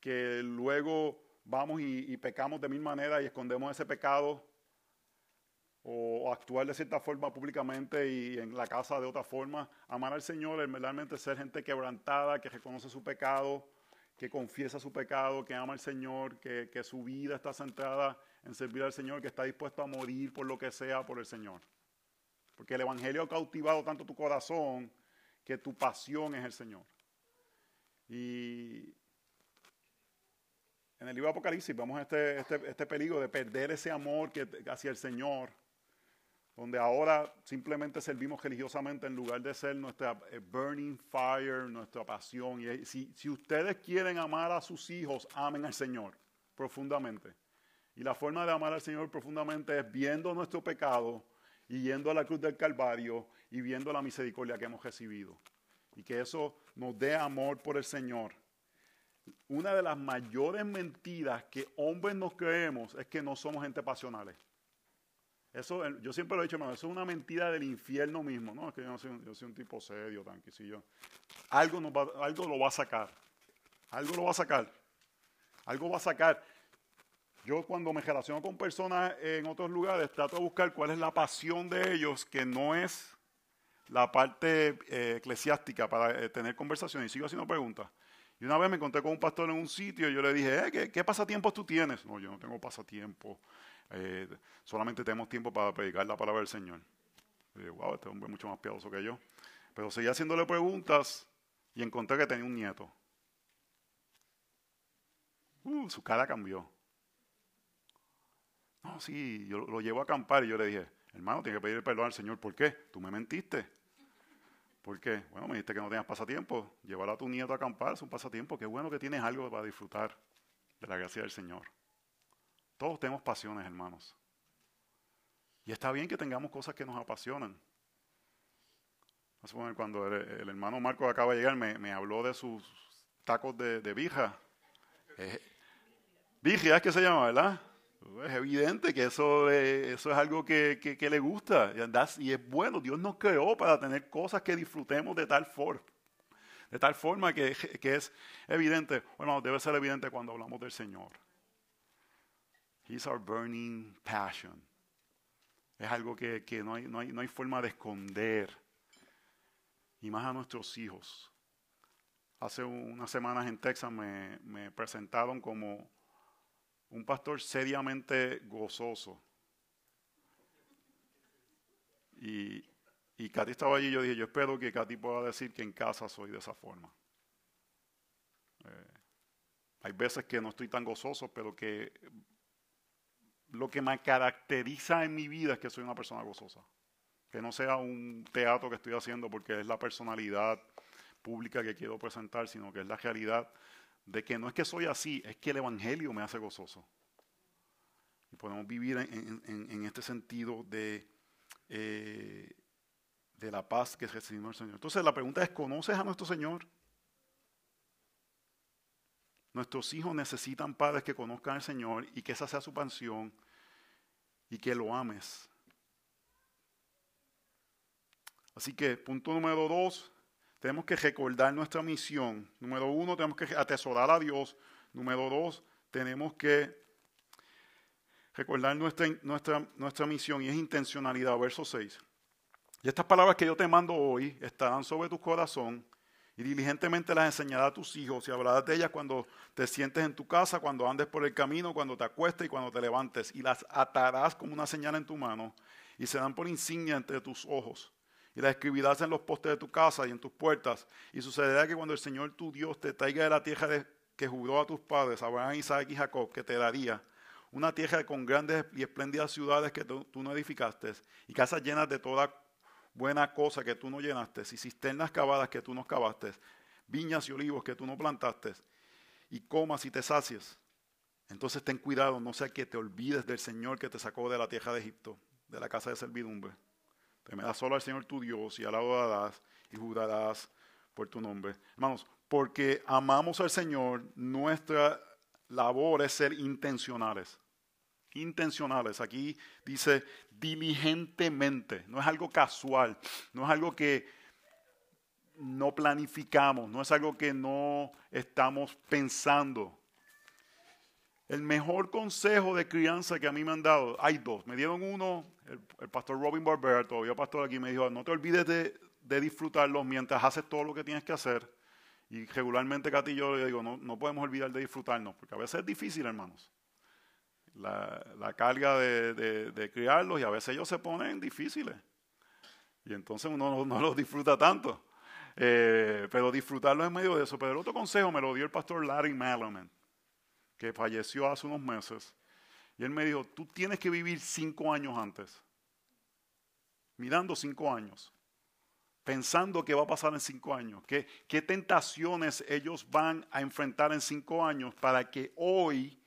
que luego vamos y pecamos de mil maneras y escondemos ese pecado o, actuar de cierta forma públicamente y en la casa de otra forma. Amar al Señor es verdaderamente ser gente quebrantada, que reconoce su pecado, que confiesa su pecado, que ama al Señor, que, que su vida está centrada en servir al Señor, que está dispuesto a morir por lo que sea por el Señor. Porque el Evangelio ha cautivado tanto tu corazón que tu pasión es el Señor. Y en el libro de Apocalipsis vemos este, este, este peligro de perder ese amor que, hacia el Señor donde ahora simplemente servimos religiosamente en lugar de ser nuestra eh, burning fire, nuestra pasión. Y si, si ustedes quieren amar a sus hijos, amen al Señor profundamente. Y la forma de amar al Señor profundamente es viendo nuestro pecado y yendo a la cruz del Calvario y viendo la misericordia que hemos recibido. Y que eso nos dé amor por el Señor. Una de las mayores mentiras que hombres nos creemos es que no somos gente pasionales. Eso, yo siempre lo he dicho, hermano, eso es una mentira del infierno mismo. No, es que yo, soy, yo soy un tipo serio, tranquilo. Algo, nos va, algo lo va a sacar. Algo lo va a sacar. Algo va a sacar. Yo cuando me relaciono con personas en otros lugares, trato de buscar cuál es la pasión de ellos, que no es la parte eh, eclesiástica para eh, tener conversaciones. Y sigo haciendo preguntas. Y una vez me encontré con un pastor en un sitio y yo le dije, eh, ¿qué, ¿qué, pasatiempos tú tienes? No, yo no tengo pasatiempos. Eh, solamente tenemos tiempo para predicar la palabra del Señor. Wow, este hombre es mucho más piadoso que yo. Pero seguía haciéndole preguntas y encontré que tenía un nieto. Uh, su cara cambió. No, sí, yo lo llevo a acampar y yo le dije, hermano, tiene que pedir perdón al Señor. ¿Por qué? Tú me mentiste. ¿Por qué? Bueno, me dijiste que no tenías pasatiempo. Llevar a tu nieto a acampar es un pasatiempo. Qué bueno que tienes algo para disfrutar de la gracia del Señor. Todos tenemos pasiones, hermanos. Y está bien que tengamos cosas que nos apasionan. Cuando el, hermano Marco acaba de llegar, me, habló de sus tacos de, vija. Eh, es que se llama, ¿verdad? Es evidente que eso, eso es algo que, que, le gusta y es bueno. Dios nos creó para tener cosas que disfrutemos de tal forma. De tal forma que, que es evidente, bueno, debe ser evidente cuando hablamos del Señor. He's our burning passion. Es algo que, no, hay, no, hay, no hay forma de esconder. Y más a nuestros hijos. Hace unas semanas en Texas me, me presentaron como un pastor seriamente gozoso. Y, y Katy estaba allí y yo dije, yo espero que Katy pueda decir que en casa soy de esa forma. Eh, hay veces que no estoy tan gozoso, pero que lo que me caracteriza en mi vida es que soy una persona gozosa. Que no sea un teatro que estoy haciendo porque es la personalidad pública que quiero presentar, sino que es la realidad de que no es que soy así, es que el Evangelio me hace gozoso. Y podemos vivir en, este sentido de eh, de la paz que recibimos el Señor. Entonces la pregunta es, ¿conoces a nuestro Señor? Nuestros hijos necesitan padres que conozcan al Señor y que esa sea su pasión y que lo ames. Así que punto número dos, tenemos que recordar nuestra misión. Número uno, tenemos que atesorar a Dios. Número dos, tenemos que recordar nuestra, nuestra, nuestra misión y es intencionalidad. Verso 6. Y estas palabras que yo te mando hoy estarán sobre tu corazón y diligentemente las enseñarás a tus hijos y hablarás de ellas cuando te sientes en tu casa, cuando andes por el camino, cuando te acuestes y cuando te levantes. Y las atarás como una señal en tu mano y serán por insignia entre tus ojos. Y las escribirás en los postes de tu casa y en tus puertas. Y sucederá que cuando el Señor tu Dios te traiga de la tierra que juró a tus padres, Abraham, Isaac y Jacob, que te daría, una tierra con grandes y espléndidas ciudades que tú no edificaste, y casas llenas de toda buena cosa que tú no llenaste, y cisternas cavadas que tú no cavaste, viñas y olivos que tú no plantaste, y comas y te sacies. Entonces ten cuidado, no sea que te olvides del Señor que te sacó de la tierra de Egipto, de la casa de servidumbre. Temerás solo al Señor tu Dios y adorarás y jurarás por tu nombre. Hermanos, porque amamos al Señor, nuestra labor es ser intencionales intencionales. Aquí dice diligentemente, no es algo casual, no es algo que no planificamos, no es algo que no estamos pensando. El mejor consejo de crianza que a mí me han dado, hay dos. Me dieron uno, el, pastor Robin Barbera, todavía pastor aquí, me dijo, no te olvides de, disfrutarlos mientras haces todo lo que tienes que hacer. Y regularmente, Katy, yo le digo, no, no podemos olvidar de disfrutarnos, porque a veces es difícil, hermanos la, carga de, criarlos y a veces ellos se ponen difíciles. Y entonces uno no, los disfruta tanto. Eh, pero disfrutarlos en medio de eso. Pero el otro consejo me lo dio el pastor Larry Malaman, que falleció hace unos meses. Y él me dijo, tú tienes que vivir cinco años antes. Mirando cinco años. Pensando qué va a pasar en cinco años. Qué, qué tentaciones ellos van a enfrentar en cinco años para que hoy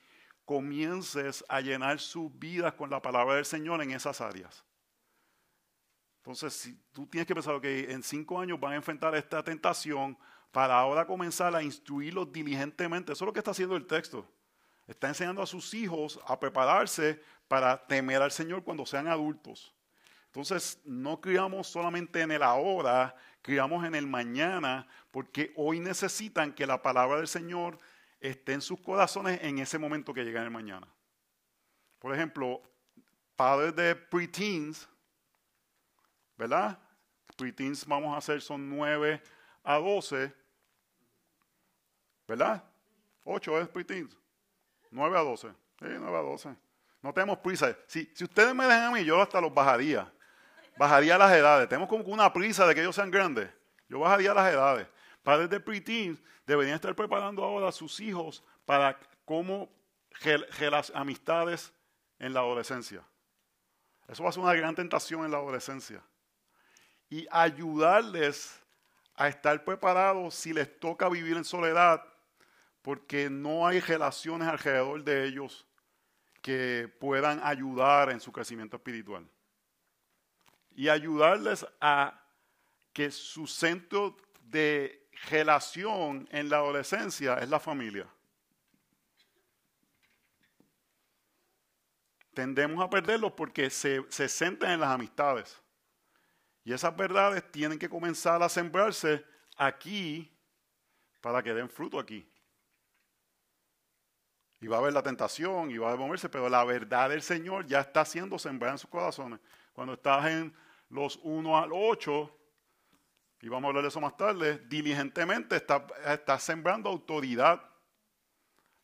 comiences a llenar sus vidas con la palabra del Señor en esas áreas. Entonces, si tú tienes que pensar que en cinco años van a enfrentar esta tentación para ahora comenzar a instruirlos diligentemente. Eso es lo que está haciendo el texto. Está enseñando a sus hijos a prepararse para temer al Señor cuando sean adultos. Entonces, no criamos solamente en el ahora, criamos en el mañana, porque hoy necesitan que la palabra del Señor esté en sus corazones en ese momento que llega el mañana. Por ejemplo, padres de preteens, ¿verdad? Preteens vamos a hacer son 9 a 12, ¿verdad? 8 es preteens. 9 a 12. Sí, 9 a 12. No tenemos prisa. Si, si ustedes me dejan a mí, yo hasta los bajaría. Bajaría las edades. Tenemos como una prisa de que ellos sean grandes. Yo bajaría las edades. Padres de preteens deberían estar preparando ahora a sus hijos para cómo las amistades en la adolescencia. Eso va a ser una gran tentación en la adolescencia. Y ayudarles a estar preparados si les toca vivir en soledad, porque no hay relaciones alrededor de ellos que puedan ayudar en su crecimiento espiritual. Y ayudarles a que su centro de relación en la adolescencia es la familia. Tendemos a perderlos porque se, se centran en las amistades. Y esas verdades tienen que comenzar a sembrarse aquí para que den fruto aquí. Y va a haber la tentación y va a moverse, pero la verdad del Señor ya está siendo sembrada en sus corazones. Cuando estás en los 1 al 8, y vamos a hablar de eso más tarde, diligentemente está, está sembrando autoridad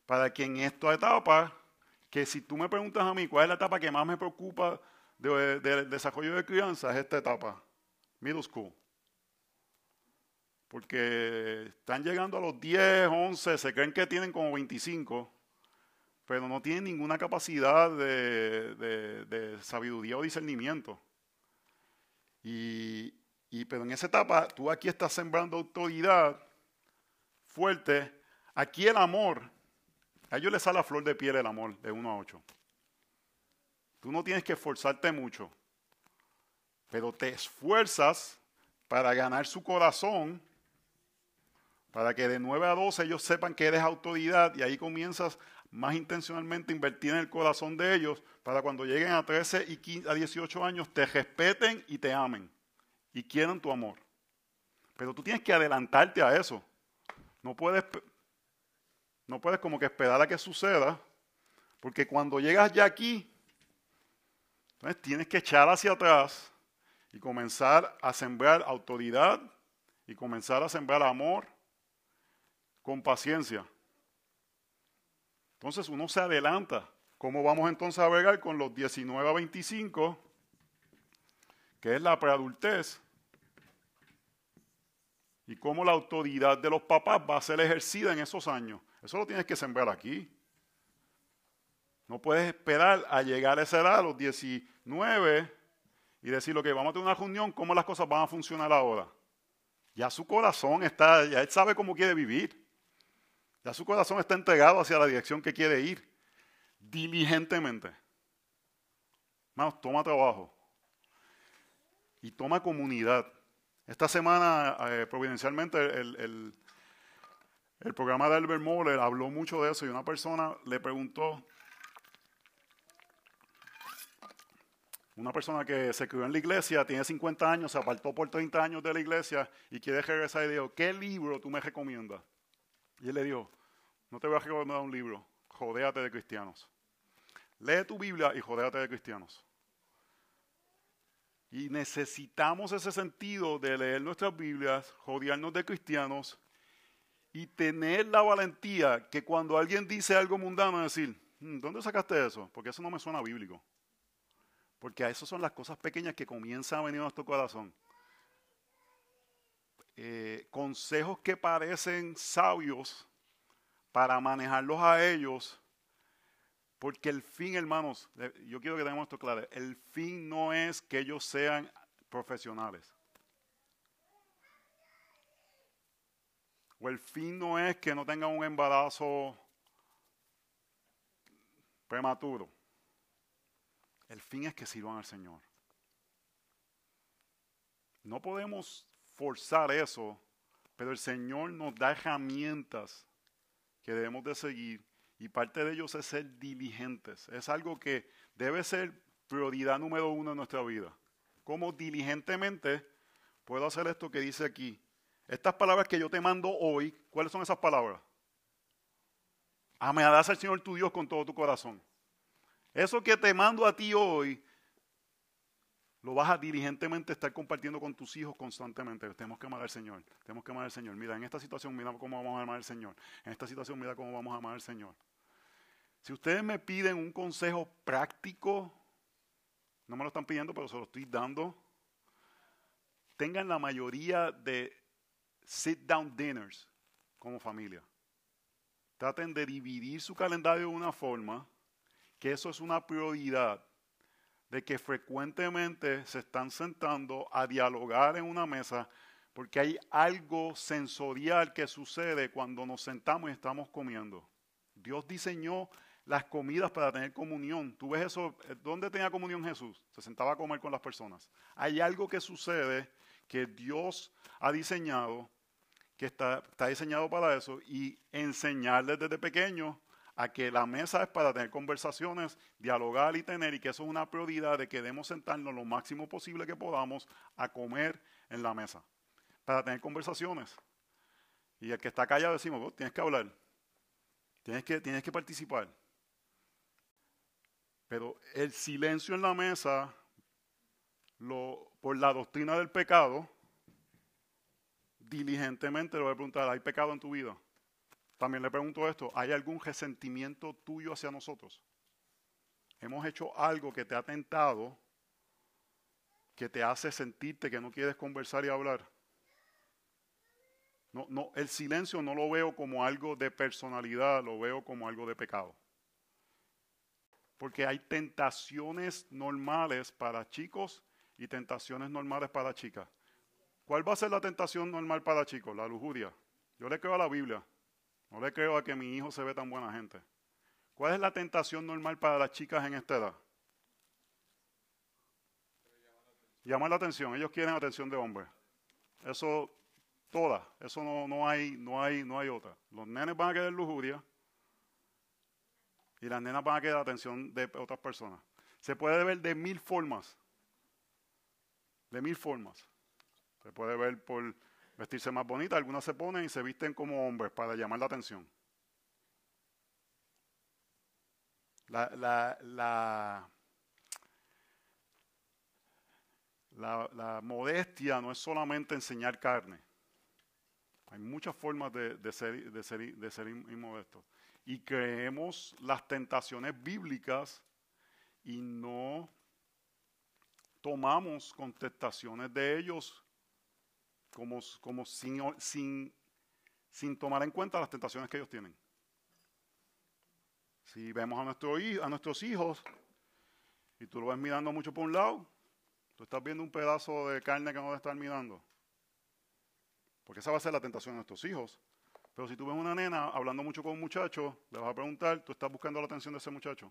para que en esta etapa, que si tú me preguntas a mí cuál es la etapa que más me preocupa del de, desarrollo de crianza, es esta etapa, middle school. Porque están llegando a los 10, 11, se creen que tienen como 25, pero no tienen ninguna capacidad de, de sabiduría o discernimiento. Y, y, pero en esa etapa, tú aquí estás sembrando autoridad fuerte. Aquí el amor, a ellos les sale la flor de piel el amor, de 1 a 8. Tú no tienes que esforzarte mucho, pero te esfuerzas para ganar su corazón, para que de 9 a 12 ellos sepan que eres autoridad y ahí comienzas más intencionalmente a invertir en el corazón de ellos para cuando lleguen a 13 y 15, a 18 años te respeten y te amen y quieren tu amor. Pero tú tienes que adelantarte a eso. No puedes, no puedes como que esperar a que suceda, porque cuando llegas ya aquí, entonces tienes que echar hacia atrás y comenzar a sembrar autoridad y comenzar a sembrar amor con paciencia. Entonces uno se adelanta. ¿Cómo vamos entonces a ver con los 19 a 25? Que es la preadultez, y cómo la autoridad de los papás va a ser ejercida en esos años. Eso lo tienes que sembrar aquí. No puedes esperar a llegar a esa edad, a los 19, y decir, que vamos a tener una reunión, ¿cómo las cosas van a funcionar ahora? Ya su corazón está, ya él sabe cómo quiere vivir. Ya su corazón está entregado hacia la dirección que quiere ir. Diligentemente. Vamos, toma trabajo y toma comunidad. Esta semana, eh, providencialmente, el, el, programa de Albert Moller habló mucho de eso y una persona le preguntó, una persona que se crió en la iglesia, tiene 50 años, se apartó por 30 años de la iglesia y quiere regresar y dijo, ¿qué libro tú me recomiendas? Y él le dijo, no te voy a recomendar un libro, jodéate de cristianos. Lee tu Biblia y jodéate de cristianos. Y necesitamos ese sentido de leer nuestras Biblias, rodearnos de cristianos y tener la valentía que cuando alguien dice algo mundano, decir, hmm, ¿dónde sacaste eso? Porque eso no me suena bíblico. Porque a eso son las cosas pequeñas que comienzan a venir a nuestro corazón. Eh, consejos que parecen sabios para manejarlos a ellos porque el fin, hermanos, yo quiero que tengamos esto claro, el fin no es que ellos sean profesionales. O el fin no es que no tengan un embarazo prematuro. El fin es que sirvan al Señor. No podemos forzar eso, pero el Señor nos da herramientas que debemos de seguir y parte de ellos es ser diligentes. Es algo que debe ser prioridad número uno en nuestra vida. ¿Cómo diligentemente puedo hacer esto que dice aquí? Estas palabras que yo te mando hoy, ¿cuáles son esas palabras? Amarás al Señor tu Dios con todo tu corazón. Eso que te mando a ti hoy, lo vas a diligentemente estar compartiendo con tus hijos constantemente. Tenemos que amar al Señor. Tenemos que amar al Señor. Mira, en esta situación, mira cómo vamos a amar al Señor. En esta situación, mira cómo vamos a amar al Señor. Si ustedes me piden un consejo práctico, no me lo están pidiendo, pero se lo estoy dando. Tengan la mayoría de sit down dinners como familia. Traten de dividir su calendario de una forma que eso es una prioridad de que frecuentemente se están sentando a dialogar en una mesa porque hay algo sensorial que sucede cuando nos sentamos y estamos comiendo. Dios diseñó las comidas para tener comunión. Tú ves eso, eh, ¿dónde tenía comunión Jesús? Se sentaba a comer con las personas. Hay algo que sucede que Dios ha diseñado, que está, está diseñado para eso, y enseñarles desde pequeño a que la mesa es para tener conversaciones, dialogar y tener, y que eso es una prioridad de que debemos sentarnos lo máximo posible que podamos a comer en la mesa, para tener conversaciones. Y el que está callado decimos, vos tienes que hablar, tienes que, tienes que participar. Pero el silencio en la mesa, por la doctrina del pecado, diligentemente le voy a preguntar, ¿hay pecado en tu vida? También le pregunto esto, ¿hay algún resentimiento tuyo hacia nosotros? ¿Hemos hecho algo que te ha tentado, que te hace sentirte que no quieres conversar y hablar? No, no, el silencio no lo veo como algo de personalidad, lo veo como algo de pecado. Porque hay tentaciones normales para chicos y tentaciones normales para chicas. ¿Cuál va a ser la tentación normal para chicos? La lujuria. Yo le creo a la Biblia. No le creo a que mi hijo se ve tan buena gente. ¿Cuál es la tentación normal para las chicas en esta edad? Llamar la atención. Ellos quieren atención de hombres. Eso Todas. Eso no, no, hay, no, hay, no hay otra. Los nenes van a querer lujuria y las nenas van a querer atención de otras personas. Se puede ver de mil formas. De mil formas. Se puede ver por vestirse más bonita. Algunas se ponen y se visten como hombres para llamar la atención. La, la, la, la, modestia no es solamente enseñar carne. Hay muchas formas de, ser, de, ser, de ser inmodestos. Y creemos las tentaciones bíblicas y no tomamos contestaciones de ellos como, como sin, sin, sin tomar en cuenta las tentaciones que ellos tienen. Si vemos a, nuestro, a nuestros hijos y tú lo ves mirando mucho por un lado, tú estás viendo un pedazo de carne que no a estar mirando. Porque esa va a ser la tentación de nuestros hijos. Pero si tú ves una nena hablando mucho con un muchacho, le vas a preguntar, tú estás buscando la atención de ese muchacho.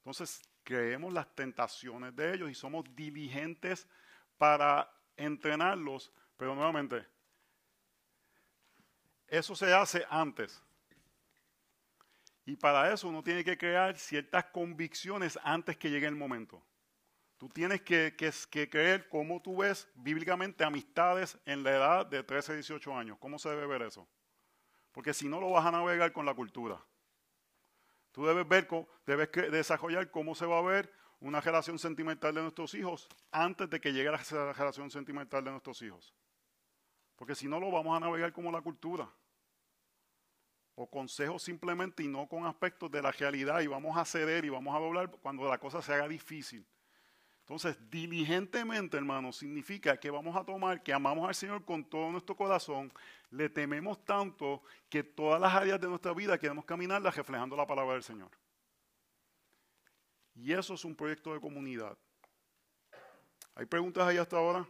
Entonces, creemos las tentaciones de ellos y somos diligentes para entrenarlos, pero nuevamente, eso se hace antes. Y para eso uno tiene que crear ciertas convicciones antes que llegue el momento. Tú tienes que, creer cómo tú ves bíblicamente amistades en la edad de 13, 18 años. ¿Cómo se debe ver eso? Porque si no lo vas a navegar con la cultura. Tú debes ver, debes desarrollar cómo se va a ver una relación sentimental de nuestros hijos antes de que llegue la relación sentimental de nuestros hijos. Porque si no lo vamos a navegar como la cultura. O consejos simplemente y no con aspectos de la realidad y vamos a ceder y vamos a doblar cuando la cosa se haga difícil. Entonces, diligentemente, hermano, significa que vamos a tomar, que amamos al Señor con todo nuestro corazón, le tememos tanto que todas las áreas de nuestra vida queremos caminarlas reflejando la palabra del Señor. Y eso es un proyecto de comunidad. ¿Hay preguntas ahí hasta ahora?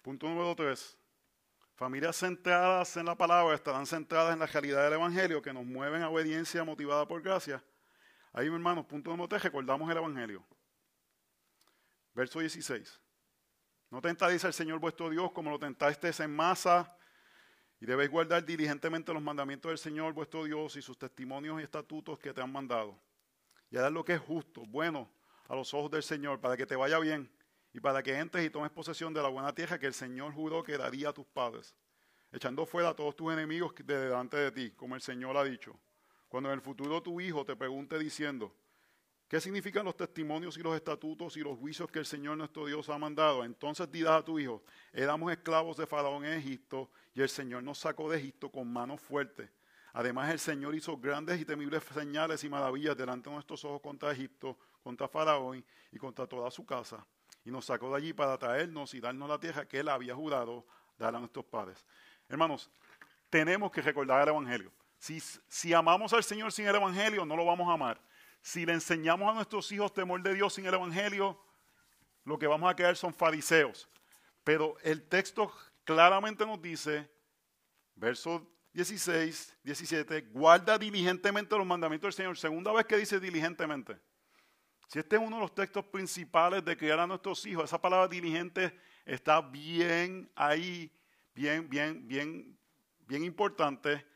Punto número tres. Familias centradas en la palabra estarán centradas en la realidad del Evangelio que nos mueven a obediencia motivada por gracia. Ahí, hermanos, punto de mote, recordamos el Evangelio. Verso 16. No tentáis al Señor vuestro Dios como lo tentasteis en masa, y debéis guardar diligentemente los mandamientos del Señor vuestro Dios y sus testimonios y estatutos que te han mandado. Y dar lo que es justo, bueno a los ojos del Señor, para que te vaya bien y para que entres y tomes posesión de la buena tierra que el Señor juró que daría a tus padres, echando fuera a todos tus enemigos de delante de ti, como el Señor ha dicho. Cuando en el futuro tu hijo te pregunte diciendo, ¿qué significan los testimonios y los estatutos y los juicios que el Señor nuestro Dios ha mandado? Entonces dirás a tu hijo, éramos esclavos de Faraón en Egipto y el Señor nos sacó de Egipto con mano fuerte. Además el Señor hizo grandes y temibles señales y maravillas delante de nuestros ojos contra Egipto, contra Faraón y contra toda su casa y nos sacó de allí para traernos y darnos la tierra que Él había jurado dar a nuestros padres. Hermanos, tenemos que recordar el Evangelio. Si, si amamos al Señor sin el Evangelio, no lo vamos a amar. Si le enseñamos a nuestros hijos temor de Dios sin el Evangelio, lo que vamos a quedar son fariseos. Pero el texto claramente nos dice, verso 16, 17, guarda diligentemente los mandamientos del Señor. Segunda vez que dice diligentemente. Si este es uno de los textos principales de criar a nuestros hijos, esa palabra diligente está bien ahí, bien, bien, bien, bien importante,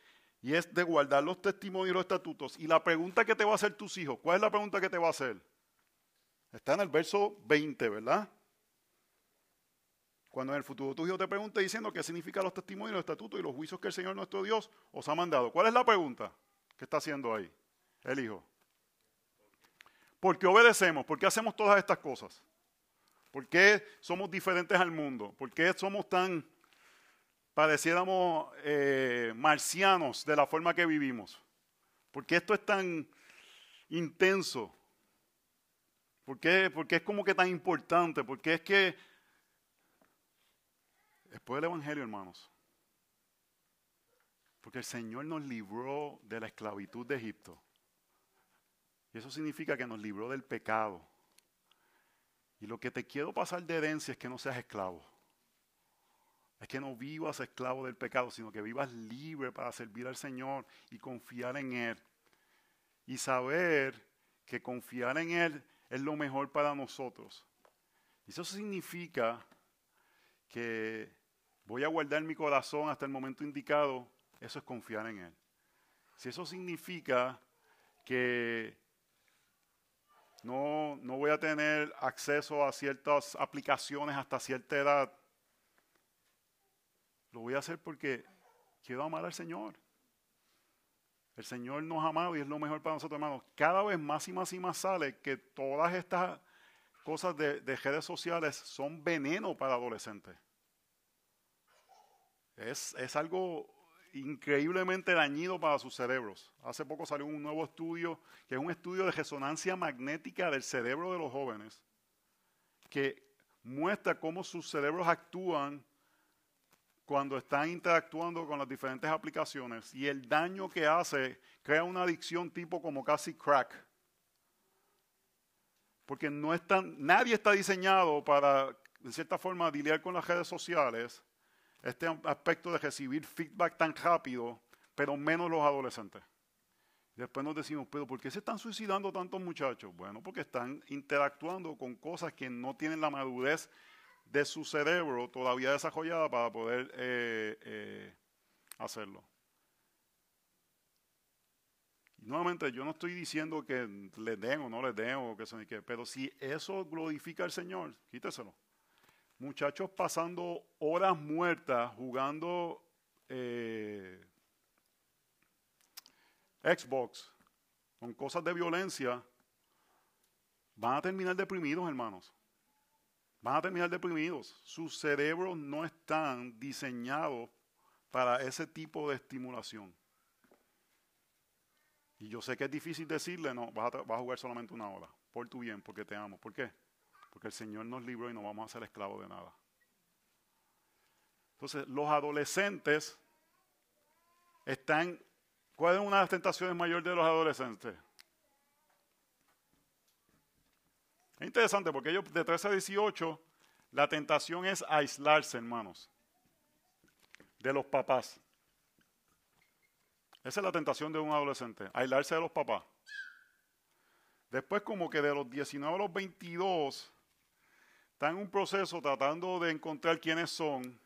y es de guardar los testimonios y los estatutos. Y la pregunta que te va a hacer tus hijos, ¿cuál es la pregunta que te va a hacer? Está en el verso 20, ¿verdad? Cuando en el futuro tu hijo te pregunte diciendo qué significan los testimonios, los estatutos y los juicios que el Señor nuestro Dios os ha mandado. ¿Cuál es la pregunta que está haciendo ahí el hijo? ¿Por qué obedecemos? ¿Por qué hacemos todas estas cosas? ¿Por qué somos diferentes al mundo? ¿Por qué somos tan, pareciéramos eh, marcianos de la forma que vivimos? ¿Por qué esto es tan intenso? ¿Por qué, ¿Por qué es como que tan importante? ¿Por qué es que después del Evangelio, hermanos? Porque el Señor nos libró de la esclavitud de Egipto. Y eso significa que nos libró del pecado. Y lo que te quiero pasar de herencia es que no seas esclavo. Es que no vivas esclavo del pecado, sino que vivas libre para servir al Señor y confiar en Él. Y saber que confiar en Él es lo mejor para nosotros. Y eso significa que voy a guardar mi corazón hasta el momento indicado. Eso es confiar en Él. Si eso significa que no, no voy a tener acceso a ciertas aplicaciones hasta cierta edad. Lo voy a hacer porque quiero amar al Señor. El Señor nos ha amado y es lo mejor para nosotros, hermanos. Cada vez más y más y más sale que todas estas cosas de, de redes sociales son veneno para adolescentes. Es, es algo increíblemente dañino para sus cerebros. Hace poco salió un nuevo estudio, que es un estudio de resonancia magnética del cerebro de los jóvenes, que muestra cómo sus cerebros actúan cuando están interactuando con las diferentes aplicaciones y el daño que hace crea una adicción tipo como casi crack. Porque no están, nadie está diseñado para, de cierta forma, lidiar con las redes sociales este aspecto de recibir feedback tan rápido, pero menos los adolescentes. Después nos decimos, pero ¿por qué se están suicidando tantos muchachos? Bueno, porque están interactuando con cosas que no tienen la madurez de su cerebro todavía desarrollada para poder eh, eh, hacerlo. Y nuevamente, yo no estoy diciendo que les den o no les den, o que se pero si eso glorifica al Señor, quíteselo muchachos pasando horas muertas jugando eh, Xbox con cosas de violencia, van a terminar deprimidos, hermanos. Van a terminar deprimidos. Sus cerebros no están diseñados para ese tipo de estimulación. Y yo sé que es difícil decirle, no, vas a, vas a jugar solamente una hora, por tu bien, porque te amo. ¿Por qué? Porque el Señor nos libró y no vamos a ser esclavos de nada. Entonces, los adolescentes están, ¿cuál es una de las tentaciones mayores de los adolescentes? Es interesante porque ellos de 13 a 18, la tentación es aislarse, hermanos, de los papás. Esa es la tentación de un adolescente, aislarse de los papás. Después como que de los 19 a los 22, están en un proceso tratando de encontrar quiénes son.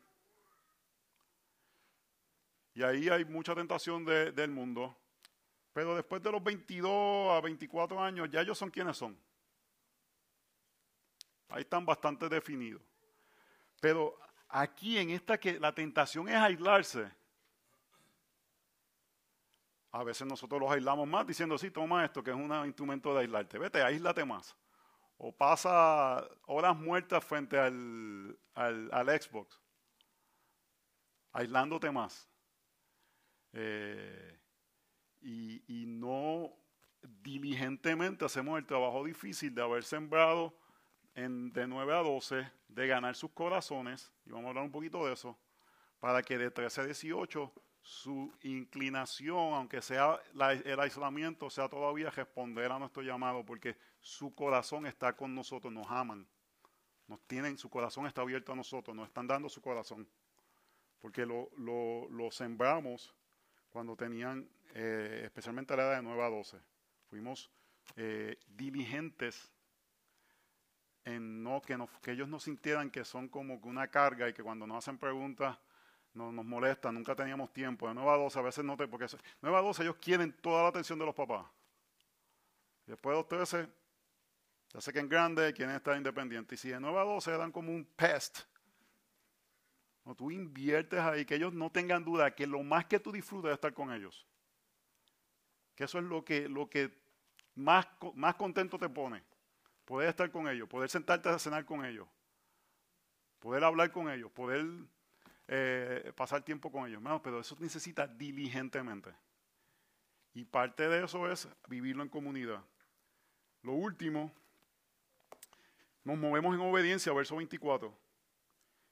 Y ahí hay mucha tentación del mundo. Pero después de los 22 a 24 años, ya ellos son quienes son. Ahí están bastante definidos. Pero aquí en esta que la tentación es aislarse. A veces nosotros los aislamos más diciendo, sí, toma esto, que es un instrumento de aislarte. Vete, aíslate más o pasa horas muertas frente al, al, Xbox, aislándote más. Eh, y, y, no diligentemente hacemos el trabajo difícil de haber sembrado en, de 9 a 12, de ganar sus corazones, y vamos a hablar un poquito de eso, para que de 13 a 18 su inclinación, aunque sea el aislamiento, sea todavía responder a nuestro llamado, porque su corazón está con nosotros, nos aman, nos tienen, su corazón está abierto a nosotros, nos están dando su corazón, porque lo, lo, sembramos cuando tenían, eh, especialmente a la edad de 9 a 12. Fuimos eh, diligentes en no que, que ellos no sintieran que son como una carga y que cuando nos hacen preguntas no, nos molesta, nunca teníamos tiempo. De 9 a 12 a veces no te, porque 9 a 12 ellos quieren toda la atención de los papás. Después de los 13, ya sé que en grande quieren estar independientes. Y si de 9 a 12 dan como un pest, No, tú inviertes ahí, que ellos no tengan duda que lo más que tú disfrutas es estar con ellos. Que eso es lo que, lo que más, más contento te pone. Poder estar con ellos, poder sentarte a cenar con ellos, poder hablar con ellos, poder eh, pasar tiempo con ellos. pero eso necesita diligentemente. Y parte de eso es vivirlo en comunidad. Lo último, nos movemos en obediencia, verso 24.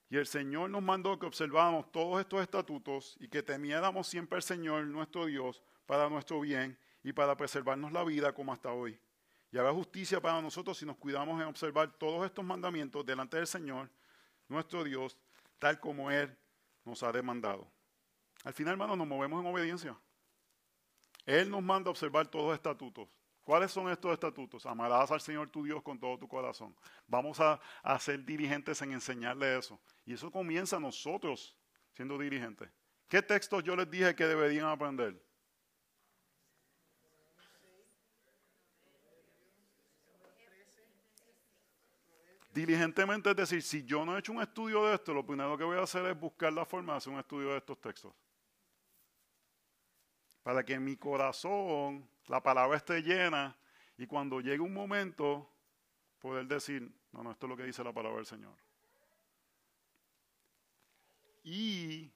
Y el Señor nos mandó que observáramos todos estos estatutos y que temiéramos siempre al Señor nuestro Dios para nuestro bien y para preservarnos la vida como hasta hoy. Y haga justicia para nosotros si nos cuidamos en observar todos estos mandamientos delante del Señor nuestro Dios, tal como Él nos ha demandado. Al final, hermanos, nos movemos en obediencia. Él nos manda a observar todos los estatutos. ¿Cuáles son estos estatutos? Amarás al Señor tu Dios con todo tu corazón. Vamos a, ser dirigentes en enseñarle eso. Y eso comienza nosotros siendo dirigentes. ¿Qué textos yo les dije que deberían aprender? Diligentemente es decir, si yo no he hecho un estudio de esto, lo primero que voy a hacer es buscar la forma de hacer un estudio de estos textos para que mi corazón la palabra esté llena y cuando llegue un momento poder decir, no, no, esto es lo que dice la palabra del Señor. Y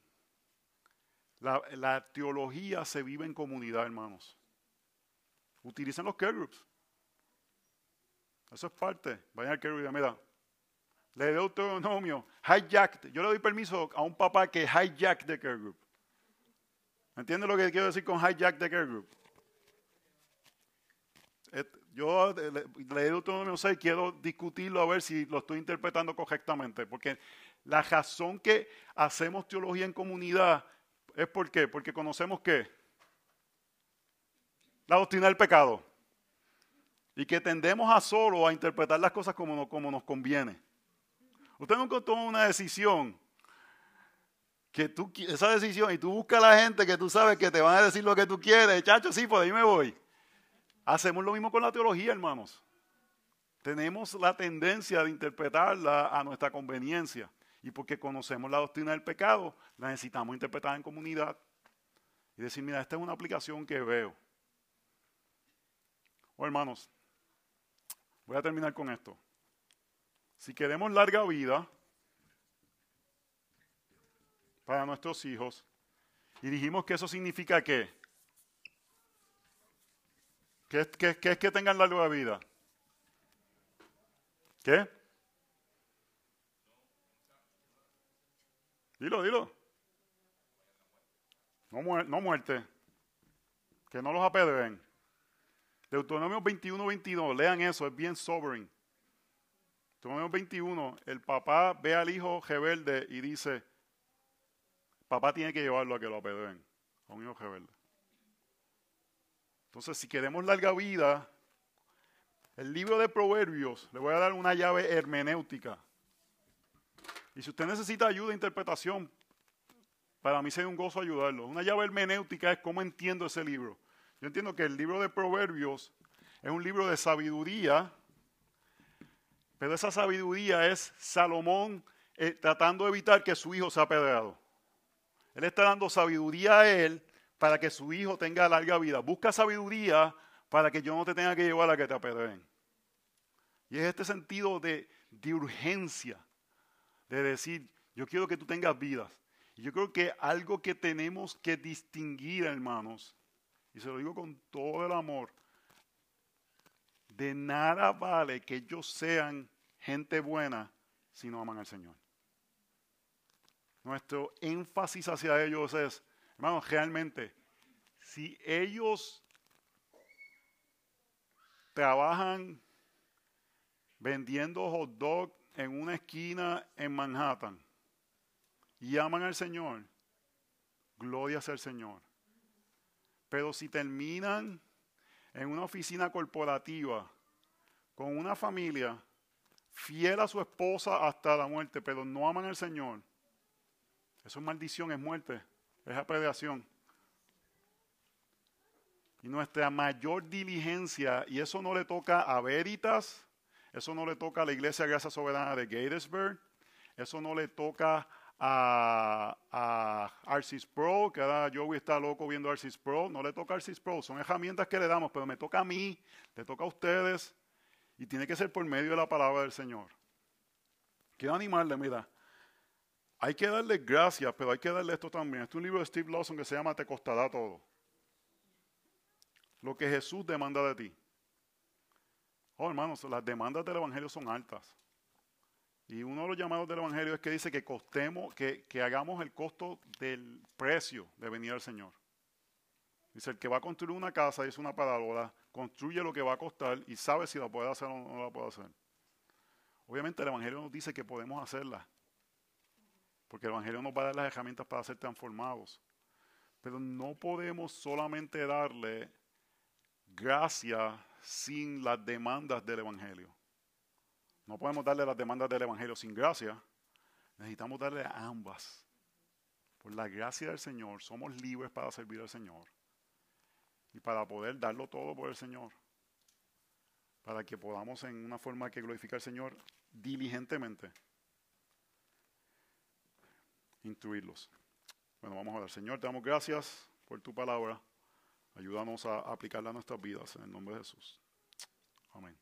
la, teología se vive en comunidad, hermanos. Utilicen los care groups. Eso es parte. Vayan al care group y mira, le doy autonomio, hijack. Yo le doy permiso a un papá que hijack de care group. ¿Entiendes lo que quiero decir con hijack the care group? Yo leí Deuteronomio 6 quiero discutirlo a ver si lo estoy interpretando correctamente, porque la razón que hacemos teología en comunidad es por qué, porque conocemos qué? La doctrina del pecado. Y que tendemos a solo a interpretar las cosas como, como nos conviene. Usted nunca toma una decisión que tú, esa decisión y tú buscas a la gente que tú sabes que te van a decir lo que tú quieres, chacho, sí, pues ahí me voy. Hacemos lo mismo con la teología, hermanos. Tenemos la tendencia de interpretarla a nuestra conveniencia. Y porque conocemos la doctrina del pecado, la necesitamos interpretar en comunidad. Y decir, mira, esta es una aplicación que veo. Oh, hermanos, voy a terminar con esto. Si queremos larga vida, para nuestros hijos. Y dijimos que eso significa qué? ¿Qué, es que tengan larga vida? ¿Qué? Dilo, dilo. No, no muerte. Que no los apedren. Deuteronomio 21, 22. Lean eso, es bien sobering. Deuteronomio 21. El papá ve al hijo rebelde y dice, papá tiene que llevarlo a que lo apedren, a un hijo rebelde. Entonces, si queremos larga vida, el libro de Proverbios, le voy a dar una llave hermenéutica. Y si usted necesita ayuda de interpretación, para mí sería un gozo ayudarlo. Una llave hermenéutica es cómo entiendo ese libro. Yo entiendo que el libro de Proverbios es un libro de sabiduría, pero esa sabiduría es Salomón eh, tratando de evitar que su hijo sea apedreado. Él está dando sabiduría a él para que su hijo tenga larga vida. Busca sabiduría para que yo no te tenga que llevar a que te apedreen. Y es este sentido de, de urgencia, de decir, yo quiero que tú tengas vidas. Y yo creo que algo que tenemos que distinguir, hermanos, y se lo digo con todo el amor, de nada vale que ellos sean gente buena si no aman al Señor nuestro énfasis hacia ellos es, hermanos, realmente, si ellos trabajan vendiendo hot dog en una esquina en Manhattan y aman al Señor, gloria sea al Señor. Pero si terminan en una oficina corporativa con una familia fiel a su esposa hasta la muerte, pero no aman al Señor, eso es maldición, es muerte, es apredación. Y nuestra mayor diligencia, y eso no le toca a Veritas, eso no le toca a la Iglesia Gracia Soberana de Gatesburg, eso no le toca a, Arcis Pro, que ahora Joey está loco viendo Arcis Pro. No le toca Arcis Pro, son herramientas que le damos, pero me toca a mí, le toca a ustedes, y tiene que ser por medio de la palabra del Señor. Quiero animarle, mira, hay que darle gracias, pero hay que darle esto también. Este es un libro de Steve Lawson que se llama Te costará todo. Lo que Jesús demanda de ti. Oh, hermanos, las demandas del Evangelio son altas. Y uno de los llamados del Evangelio es que dice que costemos, que, que hagamos el costo del precio de venir al Señor. Dice, el que va a construir una casa, es una parábola, construye lo que va a costar y sabe si la puede hacer o no la puede hacer. Obviamente el Evangelio nos dice que podemos hacerla, porque el Evangelio nos va a dar las herramientas para ser transformados. Pero no podemos solamente darle gracia sin las demandas del Evangelio. No podemos darle las demandas del Evangelio sin gracia. Necesitamos darle a ambas. Por la gracia del Señor somos libres para servir al Señor. Y para poder darlo todo por el Señor. Para que podamos en una forma que glorifique al Señor diligentemente instruirlos. Bueno, vamos a ver. Señor, te damos gracias por tu palabra. Ayúdanos a aplicarla a nuestras vidas en el nombre de Jesús. Amén.